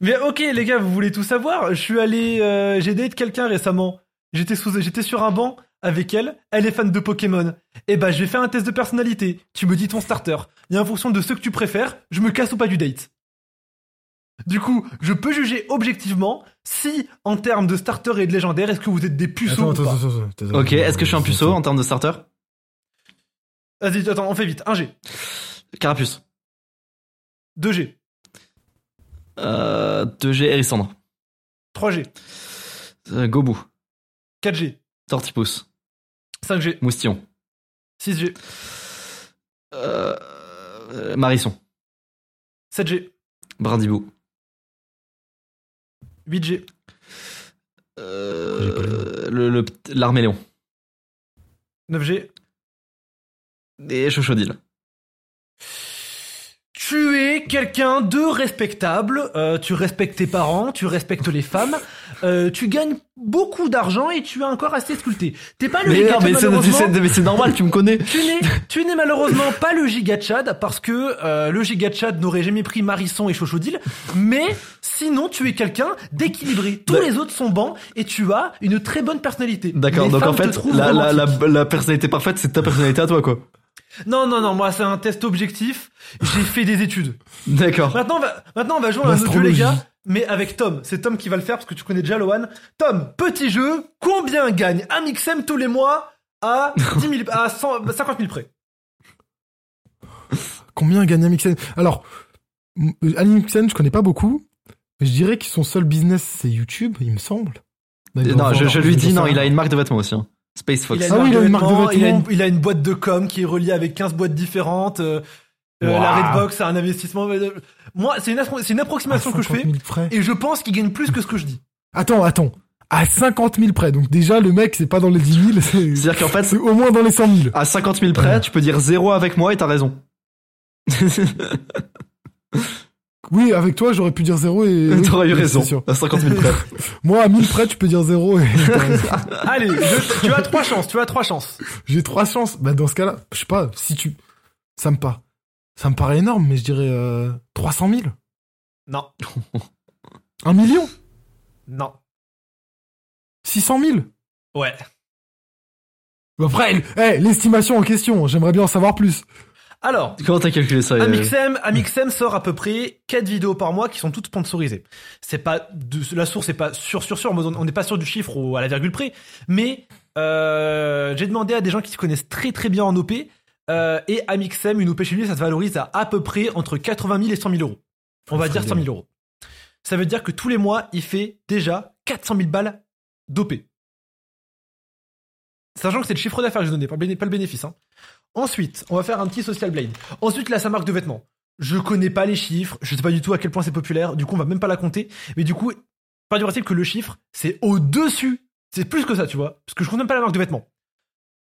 Mais ok les gars, vous voulez tout savoir? Je suis allé, euh, j'ai date quelqu'un récemment. J'étais sous, j'étais sur un banc avec elle. Elle est fan de Pokémon. Et bah je vais faire un test de personnalité. Tu me dis ton starter. Et en fonction de ce que tu préfères, je me casse ou pas du date. Du coup, je peux juger objectivement si, en termes de starter et de légendaire, est-ce que vous êtes des puceaux Attends, ou attends, pas. attends, attends, attends, Ok, est-ce que je suis un puceau en termes de starter? Vas-y, attends, on fait vite. 1G, Carapuce. 2G, Euh, 2G Hérissandre. 3G, Euh, Gobu. 4G, Tortipousse. 5G, Moustillon. 6G, Euh, euh, Marisson. 7G, Brindibou. 8G, Euh, le, le, l'arméléon. 9G. Et Chochodil. Tu es quelqu'un de respectable, euh, tu respectes tes parents, tu respectes les femmes, euh, tu gagnes beaucoup d'argent et tu as un corps assez sculpté. T'es pas le Mais, giga non, mais c'est, normal, tu me connais. Tu n'es, tu n'es malheureusement pas le giga Chad parce que euh, le giga Chad n'aurait jamais pris Marisson et Chochodil, mais sinon tu es quelqu'un d'équilibré. Tous Bah- les autres sont bons et tu as une très bonne personnalité. D'accord, donc en fait, la, la, la personnalité parfaite, c'est ta personnalité à toi, quoi. Non, non, non, moi c'est un test objectif. J'ai fait des études. D'accord. Maintenant, on va, maintenant, on va jouer à un autre jeu, les gars, mais avec Tom. C'est Tom qui va le faire parce que tu connais déjà Lohan. Tom, petit jeu. Combien gagne Amixem tous les mois à 10 000, à 100 50 000 près? Combien gagne Amixen Alors, Amixen, je connais pas beaucoup. Mais je dirais que son seul business, c'est YouTube, il me semble. Non, je, lui dis non, il a une marque de vêtements aussi. Hein. Space Fox. Il a, Ah une oui, marque il a de une marque de vêtements, il a une, vêtements. il a une boîte de com qui est reliée avec 15 boîtes différentes. euh, euh, Wow. La Redbox, c'est un investissement. euh, Moi, c'est une, approximation À que je 50 fais. 000 frais. Et je pense qu'il gagne plus que ce que je dis. Attends, attends. À 50 000 près. Donc déjà, le mec, c'est pas dans les 10 000, c'est C'est-à-dire qu'en fait, c'est au moins dans les 100 000. à 50 000 près, tu peux dire zéro avec moi et t'as raison. Oui, avec toi, j'aurais pu dire zéro et... T'aurais eu raison. sûr. À 50 000 près. Moi, à 1000 près, tu peux dire zéro et... Allez, je- tu as trois chances, tu as trois chances. J'ai trois chances. Bah, dans ce cas-là, je sais pas, si tu... Ça me pas. Ça me paraît énorme, mais je dirais euh, 300 000. Non, Un million? Non. 600 000 Ouais. Bah, Après, eh, l'estimation en question, j'aimerais bien en savoir plus. Alors, Comment t'as calculé ça Yael Amixem, Amixem sort à peu près 4 vidéos par mois qui sont toutes sponsorisées. C'est pas de, la source est pas sûr sûr sûr, on n'est pas sûr du chiffre ou à la virgule près, mais euh, j'ai demandé à des gens qui se connaissent très très bien en OP euh, et Amixem, une OP chez lui, ça se valorise à à peu près entre 80 000 et 100 000 euros. On va dire 100 000 euros. Ça veut dire que tous les mois, il fait déjà 400 000 balles d'OP. Sachant que c'est le chiffre d'affaires que je donnais, pas le béné- pas le bénéfice. Hein. Ensuite, on va faire un petit social blade. Ensuite, là, sa marque de vêtements. Je connais pas les chiffres, je sais pas du tout à quel point c'est populaire, du coup, on va même pas la compter. Mais du coup, pas du principe que le chiffre, c'est au-dessus. C'est plus que ça, tu vois. Parce que je compte même pas la marque de vêtements.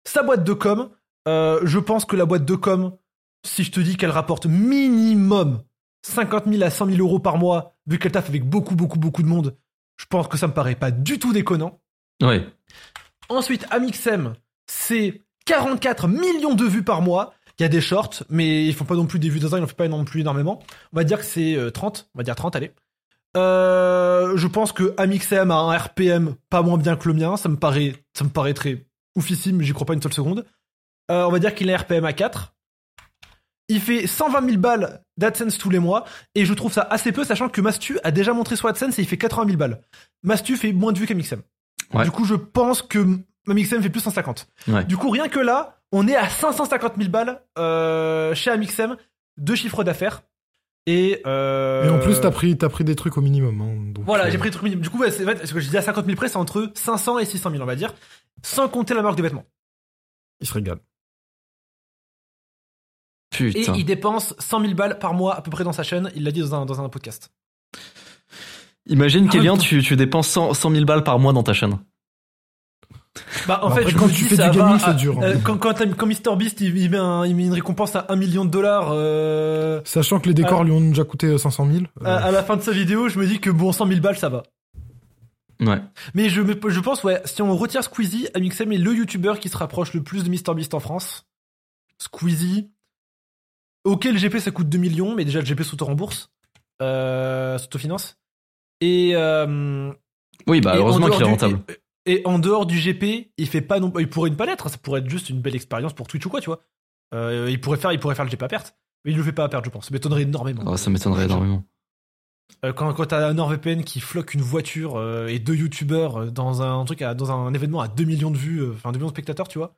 Sa boîte de com, euh, je pense que la boîte de com, si je te dis qu'elle rapporte minimum 50 000 à 100 000 euros par mois, vu qu'elle taffe avec beaucoup, beaucoup, beaucoup de monde, je pense que ça me paraît pas du tout déconnant. Ouais. Ensuite, Amixem, c'est 44 millions de vues par mois. Il y a des shorts, mais ils font pas non plus des vues dans un, ils en font pas non plus énormément. On va dire que c'est euh, 30, on va dire 30, allez. Euh, je pense que Amixem a un RPM pas moins bien que le mien, ça me paraît, ça me paraîtrait oufissime, mais j'y crois pas une seule seconde. Euh, on va dire qu'il a un RPM à 4. Il fait 120 000 balles d'AdSense tous les mois, et je trouve ça assez peu, sachant que Mastu a déjà montré son AdSense et il fait 80 000 balles. Mastu fait moins de vues qu'Amixem. Ouais. Du coup, je pense que Amixem fait plus 150. Ouais. Du coup, rien que là, on est à 550 000 balles euh, chez Amixem de chiffre d'affaires. Et, euh, Et en plus, t'as pris, t'as pris des trucs au minimum. hein, donc, Voilà, euh, j'ai pris le truc minimum. Du coup, ouais, c'est vrai, ce que je disais à 50 000 près, c'est entre 500 et 600 000, on va dire. Sans compter la marque de vêtements. Il se régale. Et Putain. il dépense 100 000 balles par mois à peu près dans sa chaîne. Il l'a dit dans un, dans un podcast. Imagine, Ah, Kélian, tu, tu dépenses 100, 100 000 balles par mois dans ta chaîne. Bah, en Bon, fait, après, je quand tu dis, fais ça du gaming, c'est dur, hein. euh, quand, quand, quand MrBeast, il, il met un- il met une récompense à 1 million de dollars, euh, Sachant que les décors lui ont déjà coûté euh, 500 000. euh, à, à la fin de sa vidéo, je me dis que bon, 100 000 balles, ça va. Ouais. Mais je, pense, ouais, si on retire Squeezie, Amixem est le youtubeur qui se rapproche le plus de MrBeast en France. Squeezie. Ok, le GP ça coûte 2 millions, mais déjà le GP s'auto-rembourse. Euh, s'autofinance. Et, euh, Oui, bah heureusement qu'il est rentable. Et en dehors du GP, il fait pas non il pourrait ne pas l'être, ça pourrait être juste une belle expérience pour Twitch ou quoi, tu vois. Euh, il pourrait faire, il pourrait faire le GP à perte, mais il le fait pas à perte, je pense. Ça m'étonnerait énormément. Oh, ça m'étonnerait énormément. Euh, quand quand t'as un NordVPN qui floque une voiture euh, et deux youtubeurs dans un truc à- dans un événement à 2 millions de vues, euh, enfin 2 millions de spectateurs, tu vois,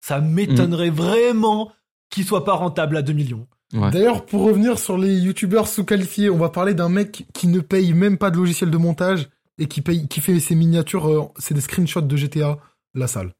ça m'étonnerait Mm. vraiment qu'il soit pas rentable à 2 millions. Ouais. D'ailleurs, pour revenir sur les youtubeurs sous-qualifiés, on va parler d'un mec qui ne paye même pas de logiciel de montage et qui paye, qui fait ses miniatures, euh, c'est des screenshots de GTA, la salle.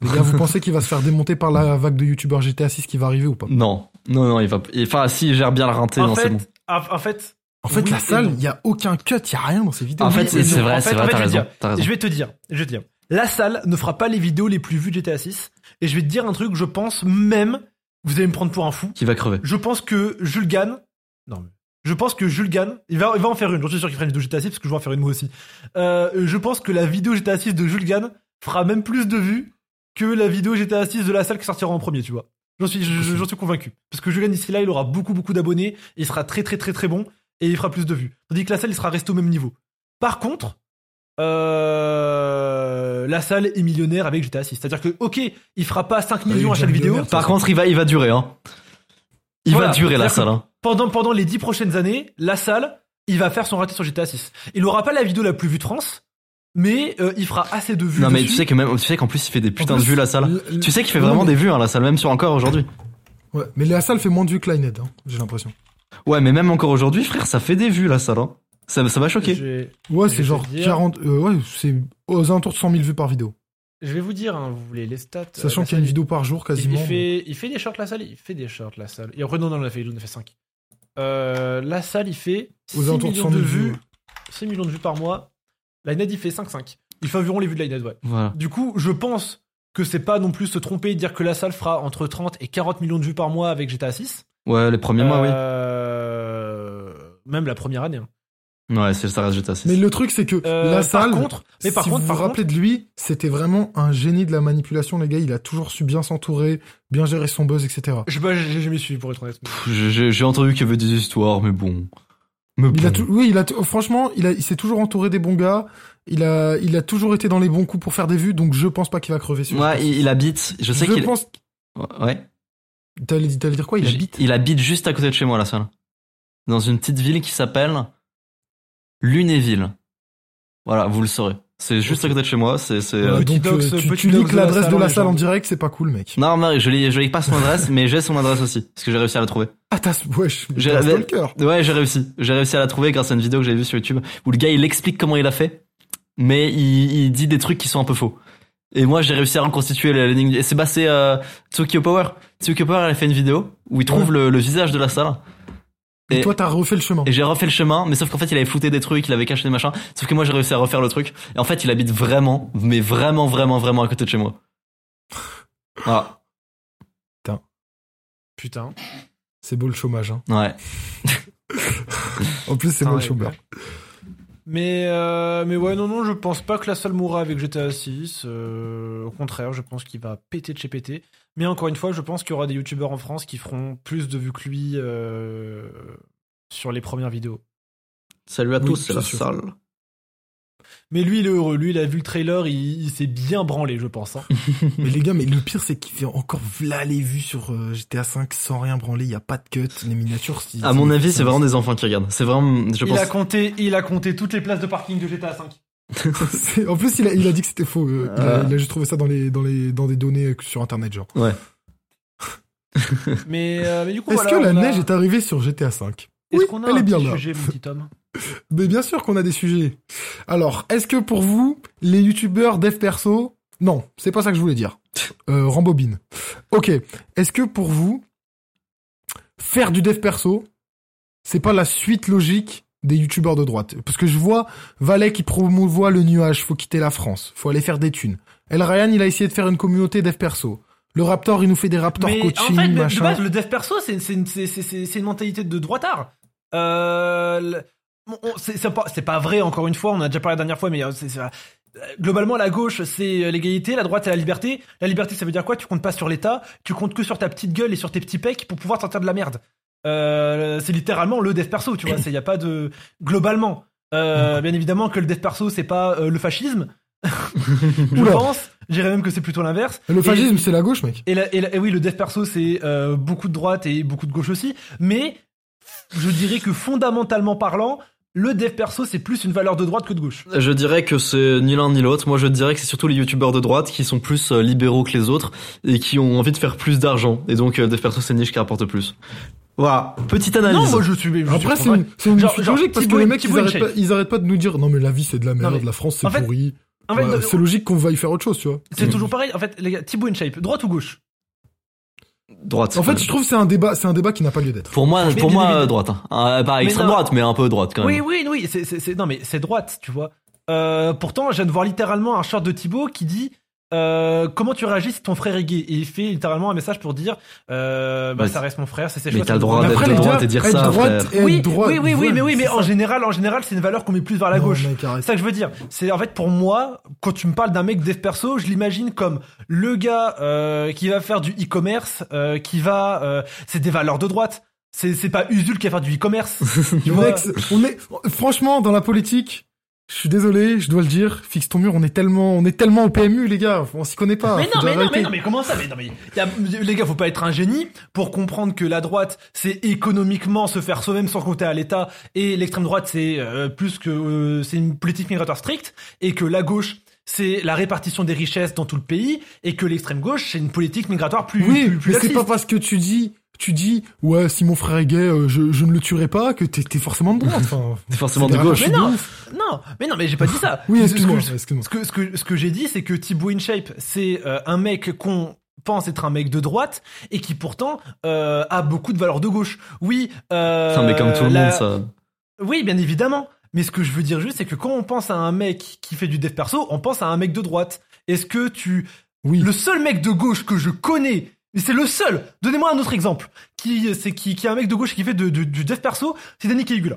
Les gars, vous pensez qu'il va se faire démonter par la vague de youtubeurs GTA 6 qui va arriver ou pas? Non, non, non, il va. Enfin, si, il gère bien la renté, En non, c'est bon. en, fait, En fait, Oui la salle, il y a aucun cut, il y a rien dans ces vidéos. En fait, c'est vrai, En c'est vrai, t'as je vais raison. dire, T'as raison. Je vais te dire, je vais te dire. La salle ne fera pas les vidéos les plus vues de GTA 6. Et je vais te dire un truc, je pense même, vous allez me prendre pour un fou, Qui va crever. je pense que Jules Gann, non mais, je pense que Jules Gann, il va, il va en faire une, j'en suis sûr qu'il fera une vidéo GTA 6 parce que je vais en faire une moi aussi. Euh, je pense que la vidéo GTA 6 de Jules Gann fera même plus de vues que la vidéo GTA 6 de la salle qui sortira en premier, tu vois. J'en suis, je- je- j'en suis convaincu. Parce que Jules Gann ici là, il aura beaucoup beaucoup d'abonnés, il sera très très très très bon et il fera plus de vues. Tandis que la salle, il sera resté au même niveau. Par contre, euh, la salle est millionnaire avec GTA 6. C'est-à-dire que, ok, il fera pas 5 il est millions à chaque vidéo. Par contre, il va, il va durer, hein. Il Voilà, va durer la salle, hein. Pendant, pendant les 10 prochaines années, la salle, il va faire son raté sur GTA 6. Il aura pas la vidéo la plus vue de France, mais euh, il fera assez de vues. Non, mais tu sais que même, tu sais qu'en plus, il fait des putains de vues, la salle. Tu sais qu'il fait non, vraiment mais- des vues, hein, la salle, même sur encore aujourd'hui. Ouais, mais la salle fait moins de vues que Linehead, hein, j'ai l'impression. Ouais, mais même encore aujourd'hui, frère, ça fait des vues, la salle, hein. Ça, ça m'a choqué. Ouais, c'est genre te dire- 40, euh, ouais, c'est aux alentours de 100 000 vues par vidéo. Je vais vous dire, hein, vous voulez les stats. Sachant euh, la qu'il y a une vidéo par jour quasiment. il fait, il fait des shorts la salle, il fait des shorts la salle. Et après, non, non, on a fait, il en a fait 5. Euh, la salle, il fait 6 Aux alentours de millions 100 de 000 vues. vues. 6 millions de vues par mois. Linehead, il fait 5-5. Il fait environ les vues de Linehead, ouais. Voilà. Du coup, je pense que c'est pas non plus se tromper et dire que la salle fera entre 30 et 40 millions de vues par mois avec GTA 6. Ouais, les premiers mois, Euh, Même la première année. hein. Ouais, c'est, ça reste GTA 6. Mais le truc, c'est que Euh, la par salle, contre- mais par si contre, vous par vous rappelez de lui, c'était vraiment un génie de la manipulation, les gars. Il a toujours su bien s'entourer, bien gérer son buzz, etc. Je sais pas, j'ai j'ai jamais suivi pour être honnête. J'ai- entendu qu'il y avait des histoires, mais bon. Mais Il a bon. tout, oui, il a tout- franchement, il, a, il s'est toujours entouré des bons gars. Il a, il a toujours été dans les bons coups pour faire des vues, donc je pense pas qu'il va crever sur Ouais, il, il habite. Je sais je qu'il. pense. Ouais. T'allais dire quoi? Il habite? il habite juste à côté de chez moi, la salle. Dans une petite ville qui s'appelle Lunéville. Voilà, vous le saurez. C'est juste à côté de chez moi. C'est, euh, Petit donc dox, euh, tu, petit tu la l'adresse de la salle en direct, c'est pas cool, mec. Non, mais je lis, je lis pas son adresse, mais j'ai son adresse aussi, parce que j'ai réussi à la trouver. Ah, t'as, wesh, J'ai- t'as un mais- stalker. Ouais, j'ai réussi. J'ai réussi à la trouver grâce à une vidéo que j'avais vue sur YouTube où le gars il explique comment il a fait, mais il, il dit des trucs qui sont un peu faux. Et moi j'ai réussi à reconstituer la ligne. Et c'est bah c'est euh, Tsukio Power. Tsukio Power elle a fait une vidéo où il trouve le, le visage de la salle. Et, Et- toi, t'as refait le chemin. Et j'ai refait le chemin, mais sauf qu'en fait il avait flouté des trucs, il avait caché des machins. Sauf que moi j'ai réussi à refaire le truc. Et en fait il habite vraiment, mais vraiment, vraiment, vraiment à côté de chez moi. Voilà. Putain. C'est beau le chômage. Hein. Ouais. En plus, c'est Putain, beau le les chômage. Mais, euh, mais ouais, non, non, je pense pas que la salle mourra avec GTA 6. euh, au contraire, je pense qu'il va péter de chez péter. Mais encore une fois, je pense qu'il y aura des youtubeurs en France qui feront plus de vues que lui euh, sur les premières vidéos. Salut à Oui, tous, c'est c'est la sûr. salle. Mais lui, il est heureux. Lui, il a vu le trailer, il, il s'est bien branlé, je pense. hein. Mais les gars, mais le pire, c'est qu'il fait encore v'là les vues sur euh, GTA 5 sans rien branler. Il y a pas de cut. Les miniatures, si- À mon avis, c'est vraiment des enfants qui regardent. C'est vraiment, je il, a compté, il a compté toutes les places de parking de GTA 5. C'est- En plus, il a, il a dit que c'était faux. euh, il, a, Ah. il a juste trouvé ça dans les, dans les, dans des données euh, sur Internet, genre. Ouais. Mais, euh, mais du coup, Est-ce voilà, que la a- neige est arrivée sur GTA 5 Est-ce Oui, qu'on a elle un est bien petit là. sujet, mon petit homme Mais bien sûr qu'on a des sujets. Alors, est-ce que pour vous, les youtubeurs dev perso... Non, c'est pas ça que je voulais dire. Euh, rembobine. Ok. Est-ce que pour vous, faire du dev perso, c'est pas la suite logique des youtubeurs de droite? Parce que je vois Valet qui promouvoit le nuage, faut quitter la France, faut aller faire des thunes. El Ryan, il a essayé de faire une communauté dev perso. Le Raptor, il nous fait des Raptor Mais coaching, en fait, de base, le dev perso, c'est une, une mentalité de droitard. Euh, c'est pas, c'est pas vrai, encore une fois, on a déjà parlé la dernière fois, mais euh, c'est- euh, globalement, la gauche, c'est euh, l'égalité, la droite, c'est la liberté. La liberté, ça veut dire quoi? Tu comptes pas sur l'État, tu comptes que sur ta petite gueule et sur tes petits pecs pour pouvoir sortir de la merde. Euh, c'est littéralement le dev perso, tu vois. Il y a pas de globalement. Euh, bien évidemment que le dev perso, c'est pas euh, le fascisme. Je Oula. pense. Je dirais même que c'est plutôt l'inverse. Le fascisme, c'est la gauche, mec. et, la- et la- et oui, le dev perso, c'est euh, beaucoup de droite et beaucoup de gauche aussi. Mais je dirais que fondamentalement parlant, le dev perso, c'est plus une valeur de droite que de gauche. Je dirais que c'est ni l'un ni l'autre. Moi, je dirais que c'est surtout les youtubeurs de droite qui sont plus euh, libéraux que les autres et qui ont envie de faire plus d'argent. Et donc, euh, des persos, c'est une niche qui rapporte plus. Voilà. Petite analyse. Non, moi je suis. je suis Après, c'est une, c'est une Genre- genre logique parce que les mecs, ils arrêtent, pas, ils arrêtent pas de nous dire non, mais la vie c'est de la merde, mais- la France c'est pourri. En fait, Ouais, c'est logique qu'on va y faire autre chose, tu vois. c'est toujours pareil. En fait, les gars, Thibaut InShape, droite ou gauche? Droite. En fait, je trouve que c'est un débat, c'est un débat qui n'a pas lieu d'être. pour moi, Mais pour moi, euh, droite. Hein. Euh, pas extrême droite, mais un peu droite quand Oui, même. oui, oui. C'est, c'est, c'est- non, mais c'est droite, tu vois. Euh, pourtant, je viens de voir littéralement un short de Thibaut qui dit. Euh, comment tu réagis si ton frère est gay Et il fait littéralement un message pour dire euh, bah, ça reste mon frère, c'est ses mais choix. t'as c'est le droit d'être Après, de les droite et dire ça, droite frère. et Oui, droite. oui, oui, oui, mais oui, mais en général, en général, c'est une valeur qu'on met plus vers la Non, gauche. C'est ça que je veux dire. C'est en fait pour moi, quand tu me parles d'un mec dev perso, je l'imagine comme le gars euh, qui va faire du e-commerce, euh, qui va, euh, c'est des valeurs de droite. C'est c'est pas Usul qui va faire du e-commerce. on est, franchement, dans la politique, je suis désolé, je dois le dire, fixe ton mur, on est tellement, on est tellement au PMU, les gars, on s'y connaît pas. Mais non, mais non, mais non, mais comment ça Mais non, mais y a- les gars, faut pas être un génie pour comprendre que la droite, c'est économiquement se faire soi-même sans compter à l'État, et l'extrême droite, c'est euh, plus que euh, c'est une politique migratoire stricte, et que la gauche, c'est la répartition des richesses dans tout le pays, et que l'extrême gauche, c'est une politique migratoire plus Oui, plus, plus mais c'est pas parce que tu dis, tu dis, ouais, si mon frère est gay, euh, je, je ne le tuerai pas, que t'es t'es forcément de droite. Enfin, C'est forcément c'est de gauche. Mais non, mais non, mais j'ai pas dit ça. Oui, Ce- excuse-moi, ce que-. Ce que, ce que, ce que j'ai dit, c'est que Thibaut InShape, c'est euh, un mec qu'on pense être un mec de droite et qui pourtant euh, a beaucoup de valeurs de gauche. Oui, euh, Putain, mais comme tout le la- monde, ça. Oui, bien évidemment. Mais ce que je veux dire juste, c'est que quand on pense à un mec qui fait du dev perso, on pense à un mec de droite. Est-ce que tu... Oui. Le seul mec de gauche que je connais, mais c'est le seul, donnez-moi un autre exemple, qui, c'est, qui, qui est un mec de gauche qui fait de, de- du dev perso, c'est Danny Caligula.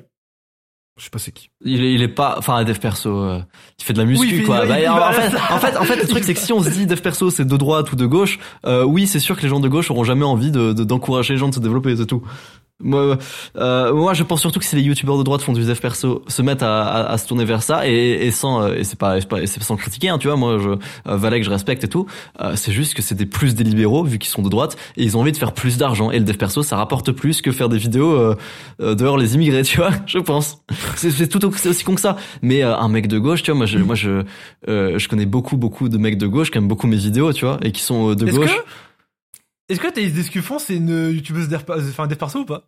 Je sais pas c'est qui. Il est, il est pas, enfin, dev perso, euh, il fait de la muscu, Oui, quoi. il- Bah, il en, fait, en fait, en fait, le truc, c'est que si on se dit dev perso, c'est de droite ou de gauche, euh, oui, c'est sûr que les gens de gauche auront jamais envie de, de- d'encourager les gens de se développer, c'est tout. Moi, euh, moi, je pense surtout que si les youtubeurs de droite font du dev perso, se mettent à, à, à se tourner vers ça, et, et sans, euh, et c'est pas, pas, sans critiquer, hein, tu vois, moi, je, euh, Valek, je respecte et tout, euh, c'est juste que c'est des plus des libéraux, vu qu'ils sont de droite, et ils ont envie de faire plus d'argent, et le dev perso, ça rapporte plus que faire des vidéos, euh, euh, dehors les immigrés, tu vois, je pense. C'est, tout, aussi con que ça. Mais euh, un mec de gauche, tu vois, moi, je, moi, je, euh, je connais beaucoup, beaucoup de mecs de gauche qui aiment beaucoup mes vidéos, tu vois, et qui sont de gauche. que... Est-ce que Thaïs Descuffon, c'est une youtubeuse dev, enfin, dev perso ou pas?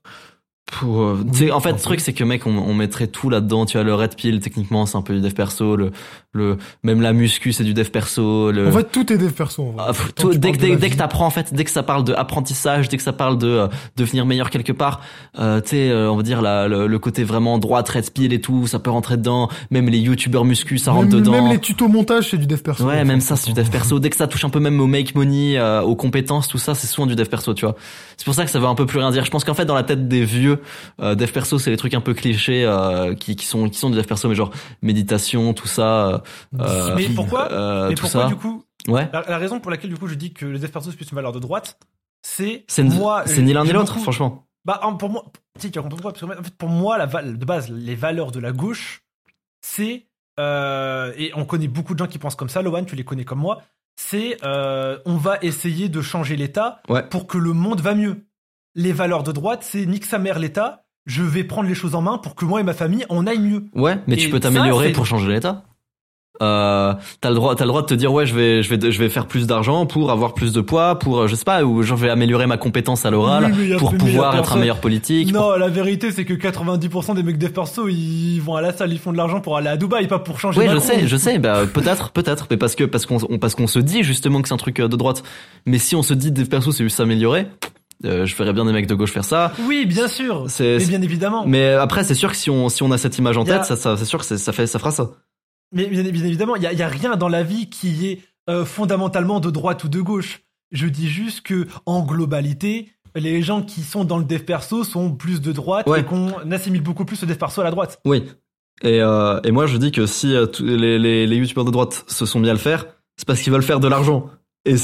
Pour, euh, tu sais, en fait, le truc, c'est que mec, on, on mettrait tout là-dedans. Tu vois, le red pill, techniquement, c'est un peu du dev perso. Le, le, même la muscu, c'est du dev perso. Le, En fait, tout est dev perso. En vrai. Ah, tout- dès, dès, dès que t'apprends en fait, dès que ça parle de apprentissage, dès que ça parle de euh, devenir meilleur quelque part, euh, tu sais, euh, on va dire la, le, le côté vraiment droite, red pill et tout, ça peut rentrer dedans. Même les youtubeurs muscu, ça rentre même, dedans. même les tutos montage, c'est du dev perso. Ouais, même ça, c'est du dev perso. Dès que ça touche un peu même au make money, euh, aux compétences, tout ça, c'est souvent du dev perso, tu vois. C'est pour ça que ça veut un peu plus rien dire. Je pense qu'en fait, dans la tête des vieux, euh, dev perso, c'est les trucs un peu clichés euh, qui, qui sont qui sont du dev perso, mais genre méditation, tout ça. Euh, Mais pourquoi euh, Mais tout pourquoi ça. du coup Ouais. la, la raison pour laquelle du coup je dis que le dev perso plus une valeur de droite, c'est moi. c'est ni l'un ni l'autre, franchement. Bah pour moi, tu vas comprendre Parce que en fait, pour moi, la de base, les valeurs de la gauche, c'est euh, et on connaît beaucoup de gens qui pensent comme ça. Lohan, tu les connais comme moi. C'est euh, on va essayer de changer l'État Ouais. pour que le monde va mieux. Les valeurs de droite, c'est nique sa mère l'État. Je vais prendre les choses en main pour que moi et ma famille on aille mieux. Ouais, mais tu peux t'améliorer pour changer l'état. Euh, t'as le droit, t'as le droit de te dire ouais, je vais, je vais, je vais faire plus d'argent pour avoir plus de poids, pour, euh, je sais pas, ou je vais améliorer ma compétence à l'oral Oui, pour pouvoir être un meilleur politique. Non, la vérité c'est que 90% des mecs dev perso ils vont à la salle, ils font de l'argent pour aller à Dubaï, pas pour changer. Oui, je sais, je sais, bah peut-être, peut-être, mais parce que parce qu'on on- parce qu'on se dit justement que c'est un truc euh, de droite. Mais si on se dit des persos c'est juste s'améliorer, euh, je ferais bien des mecs de gauche faire ça. Oui, bien sûr. C'est- bien évidemment. Mais après, c'est sûr que si on si on a cette image en a- tête, ça, ça c'est sûr que ça fait ça fera ça. Mais bien, évidemment, il y a, rien dans la vie qui est euh, fondamentalement de droite ou de gauche. Je dis juste que en globalité, les gens qui sont dans le dev perso sont plus de droite Ouais. et qu'on assimile beaucoup plus le dev perso à la droite. Oui. Et euh, et moi je dis que si euh, les, les les youtubeurs de droite se sont mis à le faire, c'est parce qu'ils veulent faire de l'argent. Et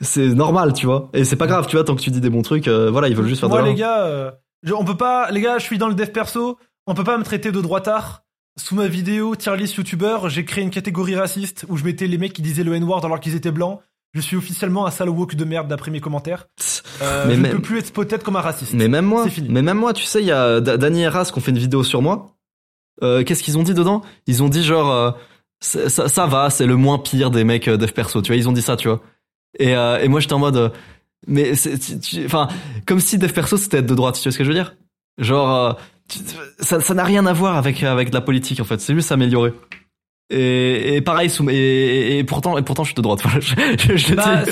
c'est normal, tu vois. Et c'est pas grave, tu vois, tant que tu dis des bons trucs, euh, voilà, ils veulent juste faire Moi, de les l'argent. gars, euh, je- on peut pas, les gars, je suis dans le dev perso, on peut pas me traiter de droitard. Sous ma vidéo tier list youtubeur, j'ai créé une catégorie raciste où je mettais les mecs qui disaient le N-word alors qu'ils étaient blancs. Je suis officiellement un sale woke de merde d'après mes commentaires. Euh, Mais je ne peux plus être spotted comme un raciste. Mais même moi, fini. mais même moi, tu sais, il y a Da- Danny et Ras qui ont fait une vidéo sur moi. Euh, Qu'est-ce qu'ils ont dit dedans? Ils ont dit genre, euh, ça, ça va, c'est le moins pire des mecs euh, dev perso. Tu vois, ils ont dit ça, tu vois. Et, euh, et moi, j'étais en mode, euh, mais enfin, comme si dev perso c'était être de droite. Tu vois ce que je veux dire? Genre, euh, ça, ça n'a rien à voir avec avec de la politique en fait. C'est juste s'améliorer. Et, et pareil, et, pourtant, et pourtant, je suis de droite. Voilà, je, je, je le Bah, dis.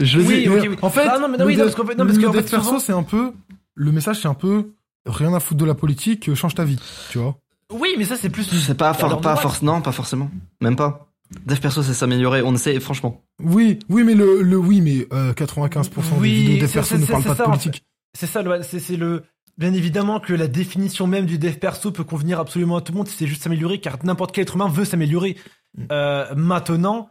Je le oui, dis. Mais oui. En fait, Ah, non, mais non, le oui, non, dev- parce qu'en fait- non, parce le fait, perso, souvent- c'est un peu, le message, c'est un peu, rien à foutre de la politique, euh, change ta vie, tu vois. Oui, mais ça c'est plus. C'est pas, for- pas force, non, pas forcément. Même pas. Dev perso, c'est s'améliorer. On essaie, franchement. Oui, oui, mais le, le oui, mais euh, 95% Oui, des vidéos dev perso ne parlent pas de en politique. C'est ça, c'est le. Bien évidemment que la définition même du dev perso peut convenir absolument à tout le monde si c'est juste s'améliorer, car n'importe quel être humain veut s'améliorer. Mm. Euh, maintenant,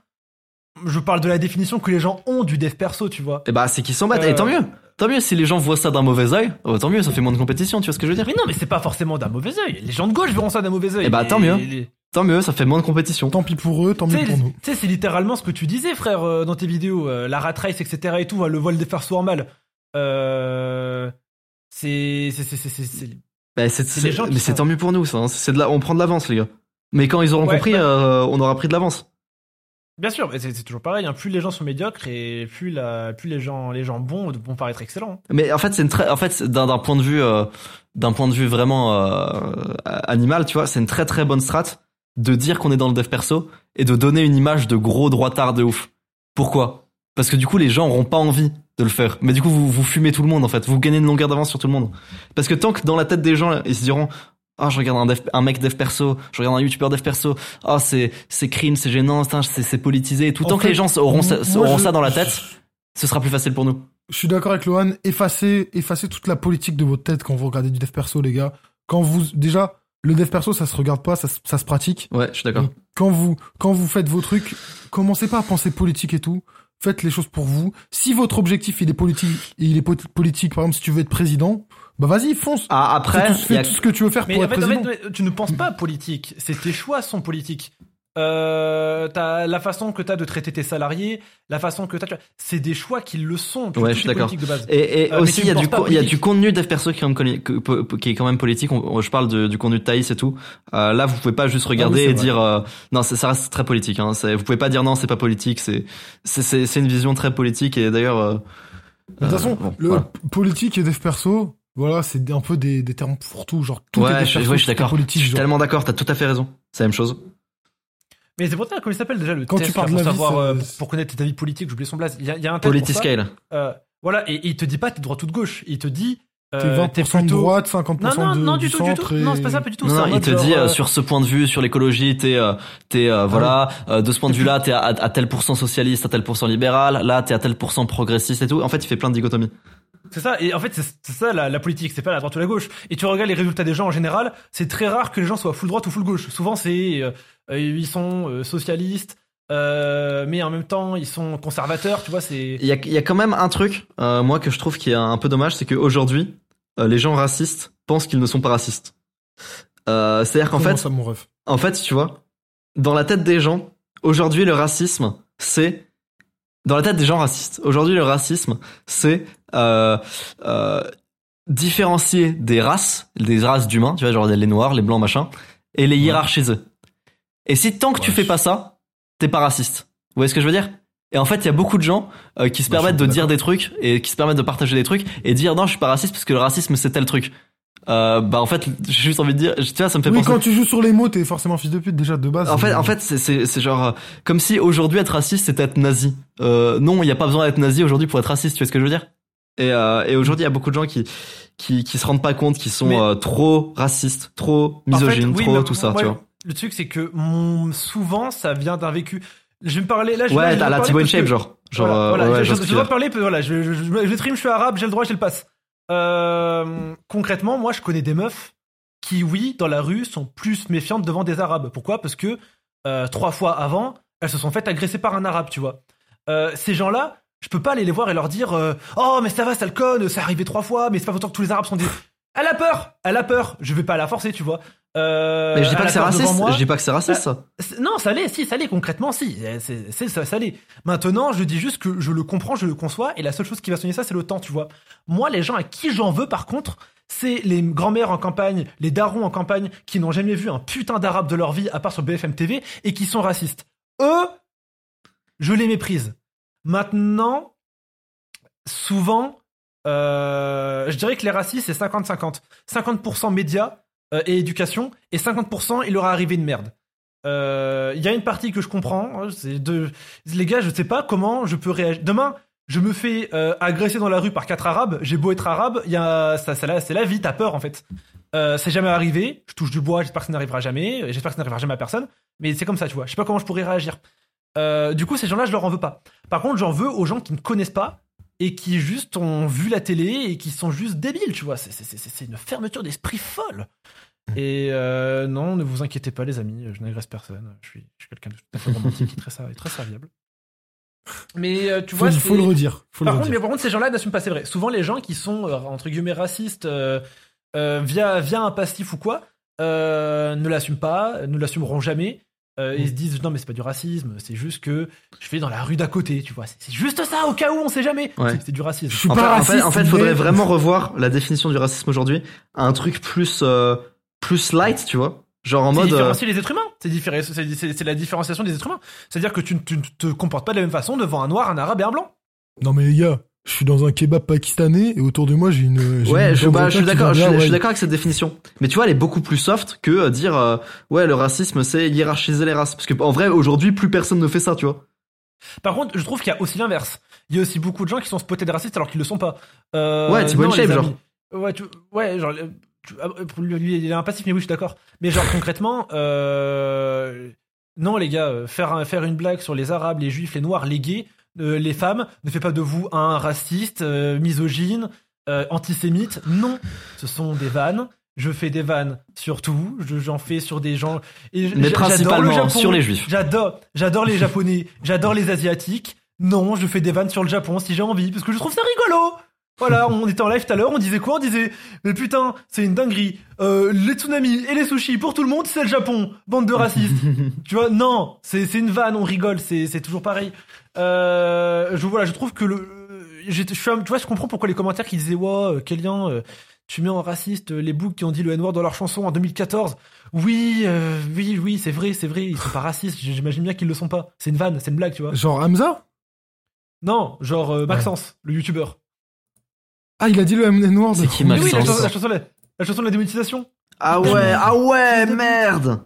je parle de la définition que les gens ont du dev perso, tu vois. Et bah, c'est qu'ils s'en battent. Euh, Et tant mieux. tant mieux si les gens voient ça d'un mauvais œil. oh, tant mieux, ça fait moins de compétition, tu vois ce que je veux dire Mais non, mais c'est pas forcément d'un mauvais œil. Les gens de gauche verront ça d'un mauvais œil. Eh bah, tant mieux. les- Tant mieux, ça fait moins de compétition. Tant pis pour eux, tant mieux pour nous. tu sais, c'est littéralement ce que tu disais, frère, euh, dans tes vidéos. euh, la rat race, etc. et tout, hein, le voile des persos en mal. Euh, c'est, c'est, c'est, c'est, c'est- c'est- Bah, mais c'est tant mieux pour nous, ça. hein. C'est de la, on prend de l'avance, les gars. Mais quand ils auront Ouais, compris, ouais. euh, on aura pris de l'avance. Bien sûr, c'est, toujours pareil. hein, plus les gens sont médiocres et plus la, plus les gens, les gens bons vont paraître excellents. Mais en fait, c'est très, en fait, d'un, point de vue, euh, d'un point de vue vraiment euh, animal, tu vois, c'est une très très bonne strat de dire qu'on est dans le dev perso et de donner une image de gros droitard de ouf. Pourquoi? Parce que du coup, les gens auront pas envie de le faire. Mais du coup, vous, vous fumez tout le monde en fait. Vous gagnez une longueur d'avance sur tout le monde. Parce que tant que dans la tête des gens, ils se diront. Ah, je regarde un, dev- un mec dev perso, je regarde un youtubeur dev perso. Ah, c'est c'est cringe, c'est gênant, c'est c'est politisé. Et tout En tant que les gens auront, ça, auront je- ça dans la tête, ce sera plus facile pour nous. Je suis d'accord avec Lohan. Effacez, effacez toute la politique de votre tête quand vous regardez du dev perso, les gars. Quand vous, déjà, le dev perso, ça se regarde pas, ça, se- ça se pratique. Ouais, je suis d'accord. Quand vous, quand vous faites vos trucs, commencez pas à penser politique et tout. Faites les choses pour vous. Si votre objectif, il est politique, il est po- politique, par exemple, si tu veux être président, bah vas-y, fonce. Ah, après, Fais tout, il y fais a- tout ce que tu veux faire Mais pour en être fait, en président. fait, tu ne penses pas politique. C'est tes choix sont politiques. Euh, t'as la façon que t'as de traiter tes salariés, la façon que t'as, tu vois, c'est des choix qui le sont. Tu Ouais, vois, je tout suis est d'accord. politique de base. Et, et Euh, aussi, tu il y, a du il y a du contenu dev perso qui est quand même, conni- que- que- qui est quand même politique. On- je parle de- du contenu de Thaïs et tout. Euh, là, vous pouvez pas juste regarder Ah oui, c'est et vrai. dire euh, non, c'est- ça reste très politique. Hein. Vous pouvez pas dire non, c'est pas politique. C'est c'est- c'est c'est une vision très politique et d'ailleurs. euh, De toute euh, façon, bon, le voilà. politique et dev perso, voilà, c'est un peu des, des termes pour tout. Genre, tout est Ouais, je, perso, ouais, je suis d'accord. Je suis tellement d'accord. T'as tout à fait raison. C'est la même chose. Mais c'est pour ça, comment il s'appelle déjà le Quand test tu parles là, de pour la vie, savoir, ça- euh, pour, pour connaître tes avis politiques, j'ai oublié son blaze. Il y a, il y a un test pour ça. Politiscale. Euh, voilà, et, et il te dit pas t'es de droite ou de gauche. Il te dit T'es euh, 20% t'es de plutôt- droite, 50% Non, non, de, non, du du tout, du tout. et- Non, c'est pas ça, pas du tout. Non, il te genre, dit euh, euh, sur ce point de vue, sur l'écologie, t'es euh, t'es euh, voilà, euh, de ce point de vue-là, t'es à, à tel pourcent socialiste, à tel pourcent libéral. Là, t'es à tel pourcent progressiste et tout. En fait, il fait plein de dichotomies. C'est ça, et en fait, c'est ça la, la politique, c'est pas la droite ou la gauche. Et tu regardes les résultats des gens en général, c'est très rare que les gens soient full droite ou full gauche. Souvent, c'est euh, euh, ils sont euh, socialistes, euh, mais en même temps, ils sont conservateurs, tu vois, c'est. Il y a, il y a quand même un truc, euh, moi, que je trouve qui est un peu dommage, c'est qu'aujourd'hui, euh, les gens racistes pensent qu'ils ne sont pas racistes. Euh, C'est-à-dire qu'en fait, ça, mon ref? en fait, tu vois, dans la tête des gens, aujourd'hui, le racisme, c'est dans la tête des gens racistes. Aujourd'hui, le racisme, c'est euh, euh, différencier des races, des races d'humains, tu vois, genre les noirs, les blancs, machin, et les hiérarchiser. Et si tant que tu Ouais. fais pas ça, t'es pas raciste. Vous voyez ce que je veux dire? Et en fait, il y a beaucoup de gens euh, qui se Bah, permettent de dire des trucs et qui se permettent de partager des trucs et dire non, je suis pas raciste parce que le racisme c'est tel truc. Euh, bah en fait, j'ai juste envie de dire, tu vois, ça me fait Oui, penser. quand tu joues sur les mots, t'es forcément fils de pute déjà de base. En fait, en fait, c'est c'est c'est genre euh, comme si aujourd'hui être raciste c'était être nazi. Euh, non, il y a pas besoin d'être nazi aujourd'hui pour être raciste. Tu vois ce que je veux dire? Et, euh, et aujourd'hui, il y a beaucoup de gens qui qui qui se rendent pas compte qu'ils sont Mais- euh, trop racistes, trop En fait, misogynes, oui, trop tout ça. moi, tu vois Le truc, c'est que mon, souvent, ça vient d'un vécu. Je vais me parler là. Je, Ouais, t'as la parce Shape, que- genre, genre, voilà, euh, voilà, ouais, ouais, je, je je dois parler, voilà, je, je, je, je stream, je suis arabe, j'ai le droit, j'ai le passe. Concrètement, moi, je connais des meufs qui, oui, dans la rue, sont plus méfiantes devant des arabes. Pourquoi? Parce que trois fois avant, elles se sont faites agresser par un arabe, tu vois. Ces gens-là, je peux pas aller les voir et leur dire euh, Oh, mais ça va, ça le conne, c'est arrivé trois fois, mais c'est pas autant que tous les arabes sont des. Elle a peur, elle a peur. Je vais pas la forcer, tu vois. Euh, Mais je dis pas que c'est raciste. moi. Je dis pas que c'est raciste ça. C'est- Non, ça l'est, si, ça l'est, concrètement, si. Eh, C'est, ça, ça l'est. Maintenant, je dis juste que je le comprends, je le conçois, et la seule chose qui va soigner ça, c'est le temps, tu vois. Moi, les gens à qui j'en veux, par contre, c'est les grand-mères en campagne, les darons en campagne, qui n'ont jamais vu un putain d'arabe de leur vie, à part sur BFM TV, et qui sont racistes. Eux, je les méprise. Maintenant, souvent, euh, je dirais que les racistes, c'est 50-50. 50% médias euh, et éducation, et 50% il leur est arrivé une merde. Euh, Il y a une partie que je comprends, hein, de les gars, je sais pas comment je peux réagir. Demain, je me fais agresser dans la rue par quatre arabes, j'ai beau être arabe, a c'est la, vie, t'as peur en fait. C'est jamais arrivé, je touche du bois, j'espère que ça n'arrivera jamais, j'espère que ça n'arrivera jamais à personne, mais c'est comme ça, tu vois. Je sais pas comment je pourrais réagir. Euh, du coup, ces gens-là, je leur en veux pas. Par contre, j'en veux aux gens qui ne connaissent pas et qui juste ont vu la télé et qui sont juste débiles, tu vois. C'est- une fermeture d'esprit folle. Et euh, non, ne vous inquiétez pas, les amis, je n'agresse personne. Je suis, je suis quelqu'un de tout à fait romantique et très, ser- et très serviable. Mais euh, tu vois, il faut le redire. Faut le Par contre, mais redire. par contre, ces gens-là n'assument pas, c'est vrai. Souvent, les gens qui sont euh, entre guillemets racistes via via un passif ou quoi, ne l'assument pas, ne l'assumeront jamais. Euh. Ils se disent non mais c'est pas du racisme, c'est juste que je fais dans la rue d'à côté, tu vois. C'est juste ça au cas où on sait jamais. Ouais. C'est- du racisme. Je suis En fait, pas en fait, raciste. en fait, faudrait mais- vraiment revoir la définition du racisme aujourd'hui à un truc plus euh, plus light, tu vois. Genre en C'est mode euh, différencier les êtres humains. C'est différé- la différenciation des êtres humains. C'est-à-dire que tu ne tu ne te comportes pas de la même façon devant un noir, un arabe et un blanc. Non mais les gars, je suis dans un kebab pakistanais et autour de moi j'ai une. Ouais, une je, bah, suis d'accord, je, suis- je suis ouais. d'accord avec cette définition. Mais tu vois, elle est beaucoup plus soft que euh, dire euh, ouais le racisme c'est hiérarchiser les races. Parce que en vrai aujourd'hui plus personne ne fait ça, tu vois. Par contre, je trouve qu'il y a aussi l'inverse. Il y a aussi beaucoup de gens qui sont spotés de racistes alors qu'ils le sont pas. Euh, Ouais, InShape, les genre. Ouais, tu- ouais, genre. tu- ah, pour lui, lui, il est un passif, mais oui, je suis d'accord. Mais genre concrètement, euh, non les gars, faire un- faire une blague sur les arabes, les juifs, les noirs, les gays, euh, les femmes, ne fait pas de vous un raciste, euh, misogyne, euh, antisémite. Non, ce sont des vannes. Je fais des vannes sur tout. Je- J'en fais sur des gens. Et Mais le principalement Japon. sur les juifs. J'adore, j'adore les japonais, j'adore les asiatiques. Non, je fais des vannes sur le Japon si j'ai envie, parce que je trouve ça rigolo. Voilà, on était en live tout à l'heure, on disait quoi? On disait, mais putain, c'est une dinguerie. Euh, les tsunamis et les sushis pour tout le monde, c'est le Japon. Bande de racistes. tu vois Non, c'est c'est une vanne, on rigole, c'est c'est toujours pareil. Euh, je voilà, je trouve que le, j'ai- je suis, un- tu vois, je comprends pourquoi les commentaires qui disaient, ouais, quel lien. euh, tu mets en raciste euh, les boucs qui ont dit le N-word dans leur chanson en 2014. Oui, euh, oui, oui, c'est vrai, c'est vrai, ils sont pas racistes. J'imagine bien qu'ils le sont pas. C'est une vanne, c'est une blague, tu vois. Genre Hamza? Non, genre euh, Maxence, le youtubeur. Ah, il a dit le N-word. C'est qui, Mais oui, la Maxence chanson, la chanson, la, la chanson de la démonétisation. Ah ouais, ah ouais, merde.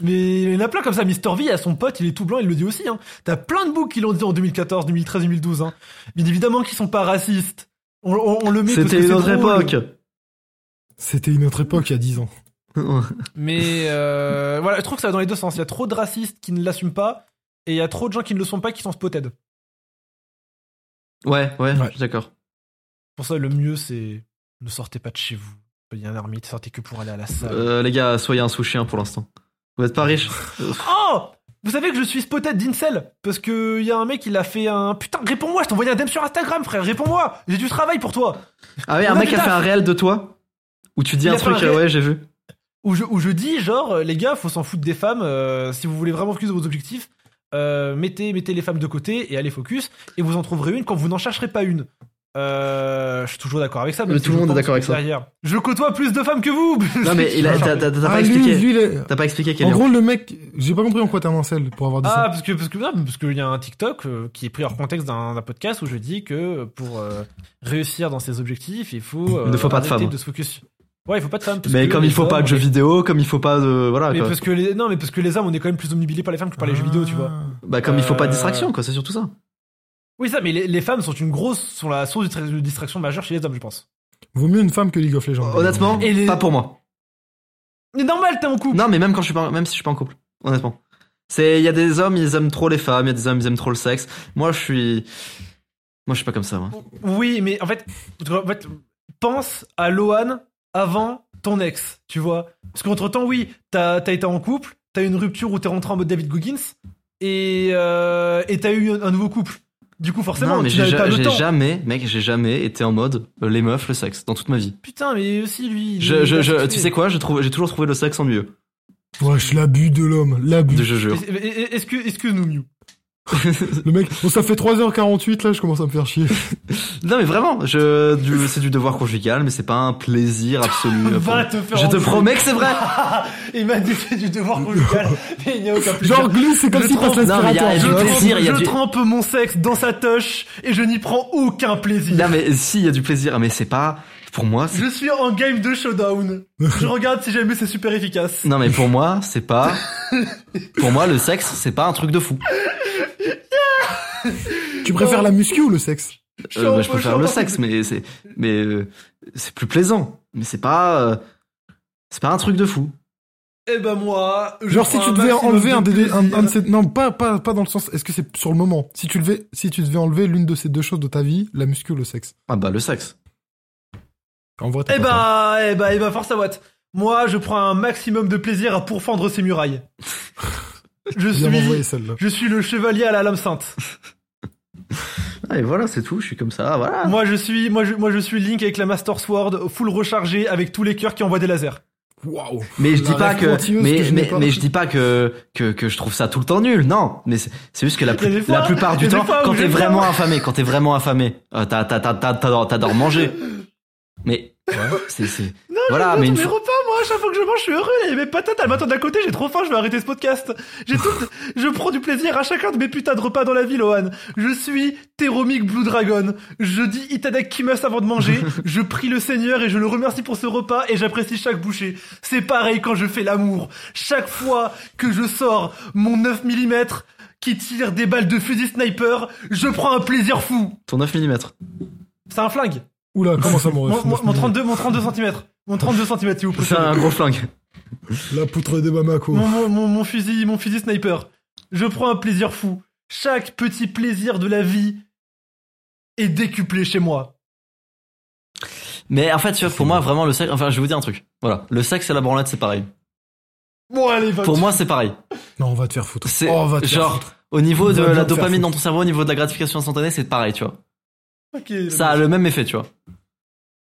Mais il y en a plein comme ça. Mister V, à son pote, il est tout blanc, il le dit aussi. Hein. T'as plein de boucs qui l'ont dit en 2014, 2013, 2012. Hein. Bien évidemment qu'ils sont pas racistes. On, on- on le met C'était une autre drôle. époque. C'était une autre époque il y a 10 ans. Mais euh, voilà, je trouve que ça va dans les deux sens. Il y a trop de racistes qui ne l'assument pas, et il y a trop de gens qui ne le sont pas qui sont spotted. Ouais, ouais, Ouais. je suis d'accord. Pour ça, le mieux, c'est ne sortez pas de chez vous. Il y a un ermite, sortez que pour aller à la salle. Euh, les gars, soyez un sous-chien pour l'instant. Vous êtes pas riche Oh Vous savez que je suis spotted d'Incel Parce que y a un mec, il a fait un... Putain, réponds-moi, je t'ai envoyé un DM sur Instagram, frère, réponds-moi J'ai du travail pour toi Ah ouais, On un a mec a fait un réel de toi où tu dis Il un truc, un euh, ouais, j'ai vu. où je, où je dis, genre, euh, les gars, faut s'en foutre des femmes. euh, si vous voulez vraiment focus de vos objectifs, euh, mettez, mettez les femmes de côté et allez focus. Et vous en trouverez une quand vous n'en chercherez pas une. Euh, je suis toujours d'accord avec ça. Mais tout le monde est d'accord avec ça. Derrière, je côtoie plus de femmes que vous. Non mais il a, t'as t'as- t'as Ah, pas lui, expliqué. lui, il est- T'as pas expliqué quel En gros, le mec, j'ai pas compris en quoi t'as un pour avoir dit Ah, ça. parce que parce que non, parce qu'il y a un TikTok euh, qui est pris hors contexte d'un d'un podcast où je dis que pour euh, réussir dans ses objectifs, il faut euh, Il ne faut pas de arrêter femmes. de se focus. Ouais, il faut pas de femmes. parce Mais que comme les il faut pas hommes, de jeux on est- vidéo, comme il faut pas de voilà Mais quoi. parce que les non, mais parce que les hommes, on est quand même plus omnibilés par les femmes que par les jeux vidéo, tu vois. Bah comme il faut pas de Euh, distraction quoi, c'est surtout ça. Oui, ça, mais les, les femmes sont une grosse, sont la source de distra- de distraction majeure chez les hommes, je pense. Vaut mieux une femme que League of Legends. Honnêtement, Et les- pas pour moi. Mais normal, t'es en couple. Non mais même quand je suis pas même si je suis pas en couple, honnêtement. C'est il y a des hommes, ils aiment trop les femmes, il y a des hommes, ils aiment trop le sexe. Moi je suis moi je suis pas comme ça moi. Oui, mais en fait, en fait, pense à Lohan avant ton ex, tu vois. Parce qu'entre temps, oui, t'as as été en couple, t'as eu une rupture où t'es rentré en mode David Goggins, et euh, et t'as eu un, un nouveau couple. Du coup, forcément, non mais tu j'ai n'avais pas ja- le j'ai temps. jamais, mec, j'ai jamais été en mode euh, les meufs, le sexe dans toute ma vie. Putain, mais aussi lui. Je, je, je- tu sais quoi, j'ai toujours trouvé le sexe ennuyeux. Wesh, l'abus de l'homme, l'abus. Je jure. Est-ce que, excuse-nous, Mew. Le mec, bon, ça fait 3h48 là, je commence à me faire chier. Non mais vraiment, je, du, c'est du devoir conjugal, mais c'est pas un plaisir absolu. Va te faire je te promets que c'est vrai. Il m'a dit fait du devoir conjugal, mais il n'y a aucun plaisir. Genre glue, c'est comme Je s'il passe trempe- Non, mais il y a l'aspirateur. du je plaisir, il y a je du- trempe mon sexe dans sa touche et je n'y prends aucun plaisir. Non mais si, il y a du plaisir, mais c'est pas, pour moi, c'est- Je suis en game de showdown. je regarde si jamais c'est super efficace. non mais pour moi, c'est pas, pour moi le sexe, c'est pas un truc de fou. Tu préfères la muscu ou le sexe? Euh, bah, je préfère le sexe, mais c'est, mais euh, c'est plus plaisant. Mais c'est pas, euh, c'est pas un truc de fou. Eh ben moi, je Genre si tu devais enlever de un, des, un, plaisir. un de ces... Non, pas, pas, pas dans le sens... Est-ce que c'est sur le moment? Si tu devais, si tu devais enlever l'une de ces deux choses de ta vie, la muscu ou le sexe? Ah bah le sexe. En vrai, Eh pas tort. ben, eh ben, eh ben, force à Watt. Moi, je prends un maximum de plaisir à pourfendre ces murailles. Je suis, envoyé celle-là. je suis le chevalier à la lame sainte. Ah, et voilà, c'est tout. Je suis comme ça. Voilà. Moi, je suis, moi, je, moi, je suis Link avec la Master Sword full rechargée avec tous les cœurs qui envoient des lasers. Waouh. Mais je La dis pas que, mais, que je n'ai mais, pas. mais je dis pas que, que, que je trouve ça tout le temps nul. Non. Mais c'est juste que la, plus- fois- plupart du temps, quand t'es vraiment affamé, quand t'es vraiment affamé, euh, t'as- t'as- t'as- t'as- t'adores manger. Mais, c'est, c'est, voilà, mais une fois, repas, moi, à chaque fois que je mange, je suis heureux. Il y a mes patates, elles m'attendent à côté, j'ai trop faim, je vais arrêter ce podcast. J'ai tout, je prends du plaisir à chacun de mes putains de repas dans la vie, Lohan. Je suis Théromique Blue Dragon. Je dis Itadek Kimus avant de manger. je prie le Seigneur et je le remercie pour ce repas et j'apprécie chaque bouchée. C'est pareil quand je fais l'amour. Chaque fois que je sors mon 9 mm qui tire des balles de fusil sniper, je prends un plaisir fou. ton 9 mm. C'est un flingue. Oula, comment ça, mon Mon, mon- neuf mon millimètres 32, mon 32 cm. Mon 32 cm, si vous C'est un gros flingue. La poutre des Bamako. mon, mon, mon, mon fusil, mon fusil sniper. Je prends un plaisir fou. Chaque petit plaisir de la vie est décuplé chez moi. Mais en fait, tu vois, pour moi, vraiment, le sexe, enfin, je vais vous dire un truc. Voilà. Le sexe et la branlette, c'est pareil. Bon, allez, va. Pour moi, c'est pareire Non, on va te faire foutre. C'est Oh, on va te faire genre, foutre. au niveau On de la dopamine dans ton cerveau, au niveau de la gratification instantanée, c'est pareil, tu vois. Ok, Ça a le même effet, tu vois.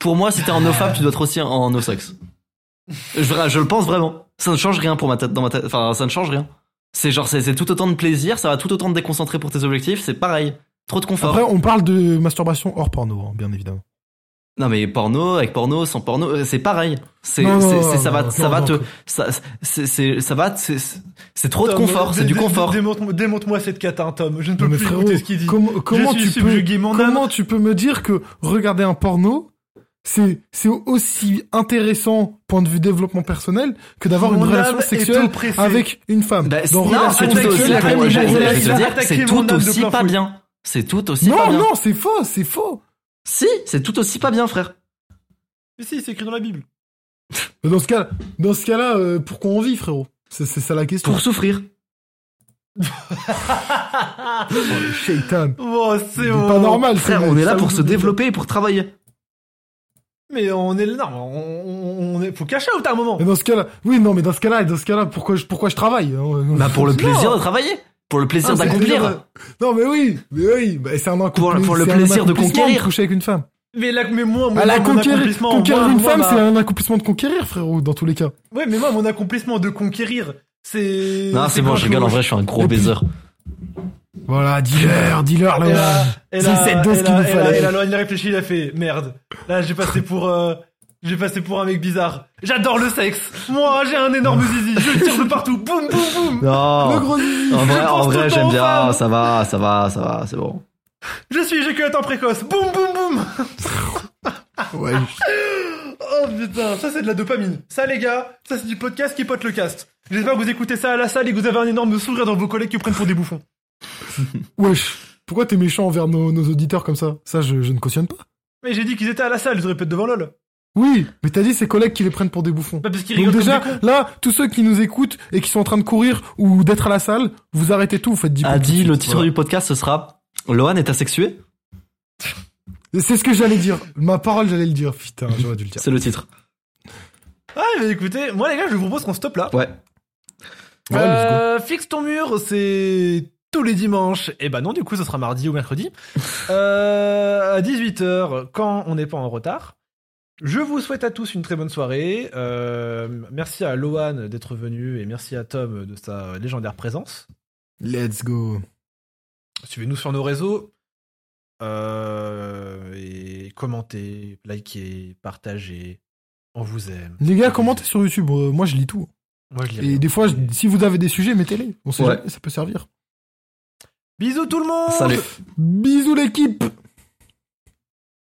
Pour moi, si t'es en nofap, tu dois être aussi en no sexe. Je, je le pense vraiment. Ça ne change rien pour ma tête, dans ma tête. Enfin, ça ne change rien. C'est genre, c'est tout autant de plaisir, ça va tout autant te déconcentrer pour tes objectifs, c'est pareil. Trop de confort. Après, on parle de masturbation hors porno, hein, bien évidemment. Non mais porno, avec porno, sans porno, euh, c'est pareil. C'est, ça va, ça va te, ça, c'est, ça va, te- c'est, trop de confort, c'est du confort. Démontre-moi démontre-moi cette cata, Tom. Je ne peux plus écouter ce qu'il dit. tu peux, comment tu peux me dire que regarder un porno, c'est, c'est aussi intéressant, point de vue développement personnel, que d'avoir une relation sexuelle avec une femme. Bah, Dans non, relation c'est tout sexuelle, aussi, dire, attaqué c'est tout aussi plein pas bien. C'est tout aussi pas Non, bien. non, c'est faux, c'est faux. Si, c'est tout aussi pas bien, frère. Mais si, c'est écrit dans la Bible. Dans ce cas, dans ce cas-là, euh, pourquoi on vit, frérot C'est c'est ça la question. Pour souffrir. Oh, le shaitan. Bon, c'est bon. pas normal, Frère, on est là pour se développer et pour travailler. Mais on est non, on, est, faut cacher out à un moment. Mais dans ce cas-là, oui, non, mais dans ce cas-là, dans ce cas-là, pourquoi je, pourquoi je travaille hein Bah, pour le Non. plaisir de travailler. Pour le plaisir Ah, le d'accomplir. de- Non, mais oui, mais oui, bah, c'est un Pour- accomplissement. pour le c'est un plaisir de conquérir. coucher avec une femme. Mais là, mais moi, moi, Ah, la mon conquérir, accomplissement, conquérir moi, une moi, femme, ma- c'est un accomplissement de conquérir, frérot, dans tous les cas. Ouais, mais moi, mon accomplissement de conquérir, c'est. Non, c'est bon, je rigole, en vrai, je suis un gros baiser. Voilà, dealer, dealer, là, C'est cette dose qu'il nous fallait. et là, il a réfléchi, il a fait merde. Là, j'ai passé pour, euh, j'ai passé pour un mec bizarre. J'adore le sexe. Moi, j'ai un énorme zizi. Je le tire de partout. Boum, boum, boum. Le Non. gros zizi. En vrai, en vrai, le j'aime temps bien. Ça va, ça va, ça va, c'est bon. Je suis éjaculateur précoce. Boum, boum, boum. Ouais. Oh putain, ça c'est de la dopamine. Ça les gars, ça c'est du podcast qui pote le cast. J'espère que vous écoutez ça à la salle et que vous avez un énorme sourire dans vos collègues qui vous prennent pour des bouffons. Wesh. Pourquoi t'es méchant envers nos, nos auditeurs comme ça? Ça, je, je ne cautionne pas. Mais j'ai dit qu'ils étaient à la salle, ils auraient pu être devant LOL. Oui, mais t'as dit ses collègues qui les prennent pour des bouffons. Bah parce qu'ils Donc rigolent déjà, comme des cons. là, tous ceux qui nous écoutent et qui sont en train de courir ou d'être à la salle, vous arrêtez tout, vous faites 10 A dit, le titre Voilà. du podcast, ce sera Lohan est asexué? C'est ce que j'allais dire. Ma parole, j'allais le dire. Putain, j'aurais dû le dire. C'est le titre. Ah mais écoutez, moi les gars, je vous propose qu'on stoppe là. Ouais. Ouais, let's go. Euh, fixe ton mur, c'est tous les dimanches. Et bah non, du coup, ce sera mardi ou mercredi. euh, à 18h, quand on n'est pas en retard. Je vous souhaite à tous une très bonne soirée. Euh, merci à Lohan d'être venu et merci à Tom de sa légendaire présence. Let's go. Suivez-nous sur nos réseaux. Euh, et commentez, likez, partagez. On vous aime. Les gars, commentez sur YouTube. moi, je lis tout. Moi, je lis Et rien. des fois, je- si vous avez des sujets, mettez-les. On sait Ouais. jamais, ça peut servir. Bisous tout le monde Salut. Bisous l'équipe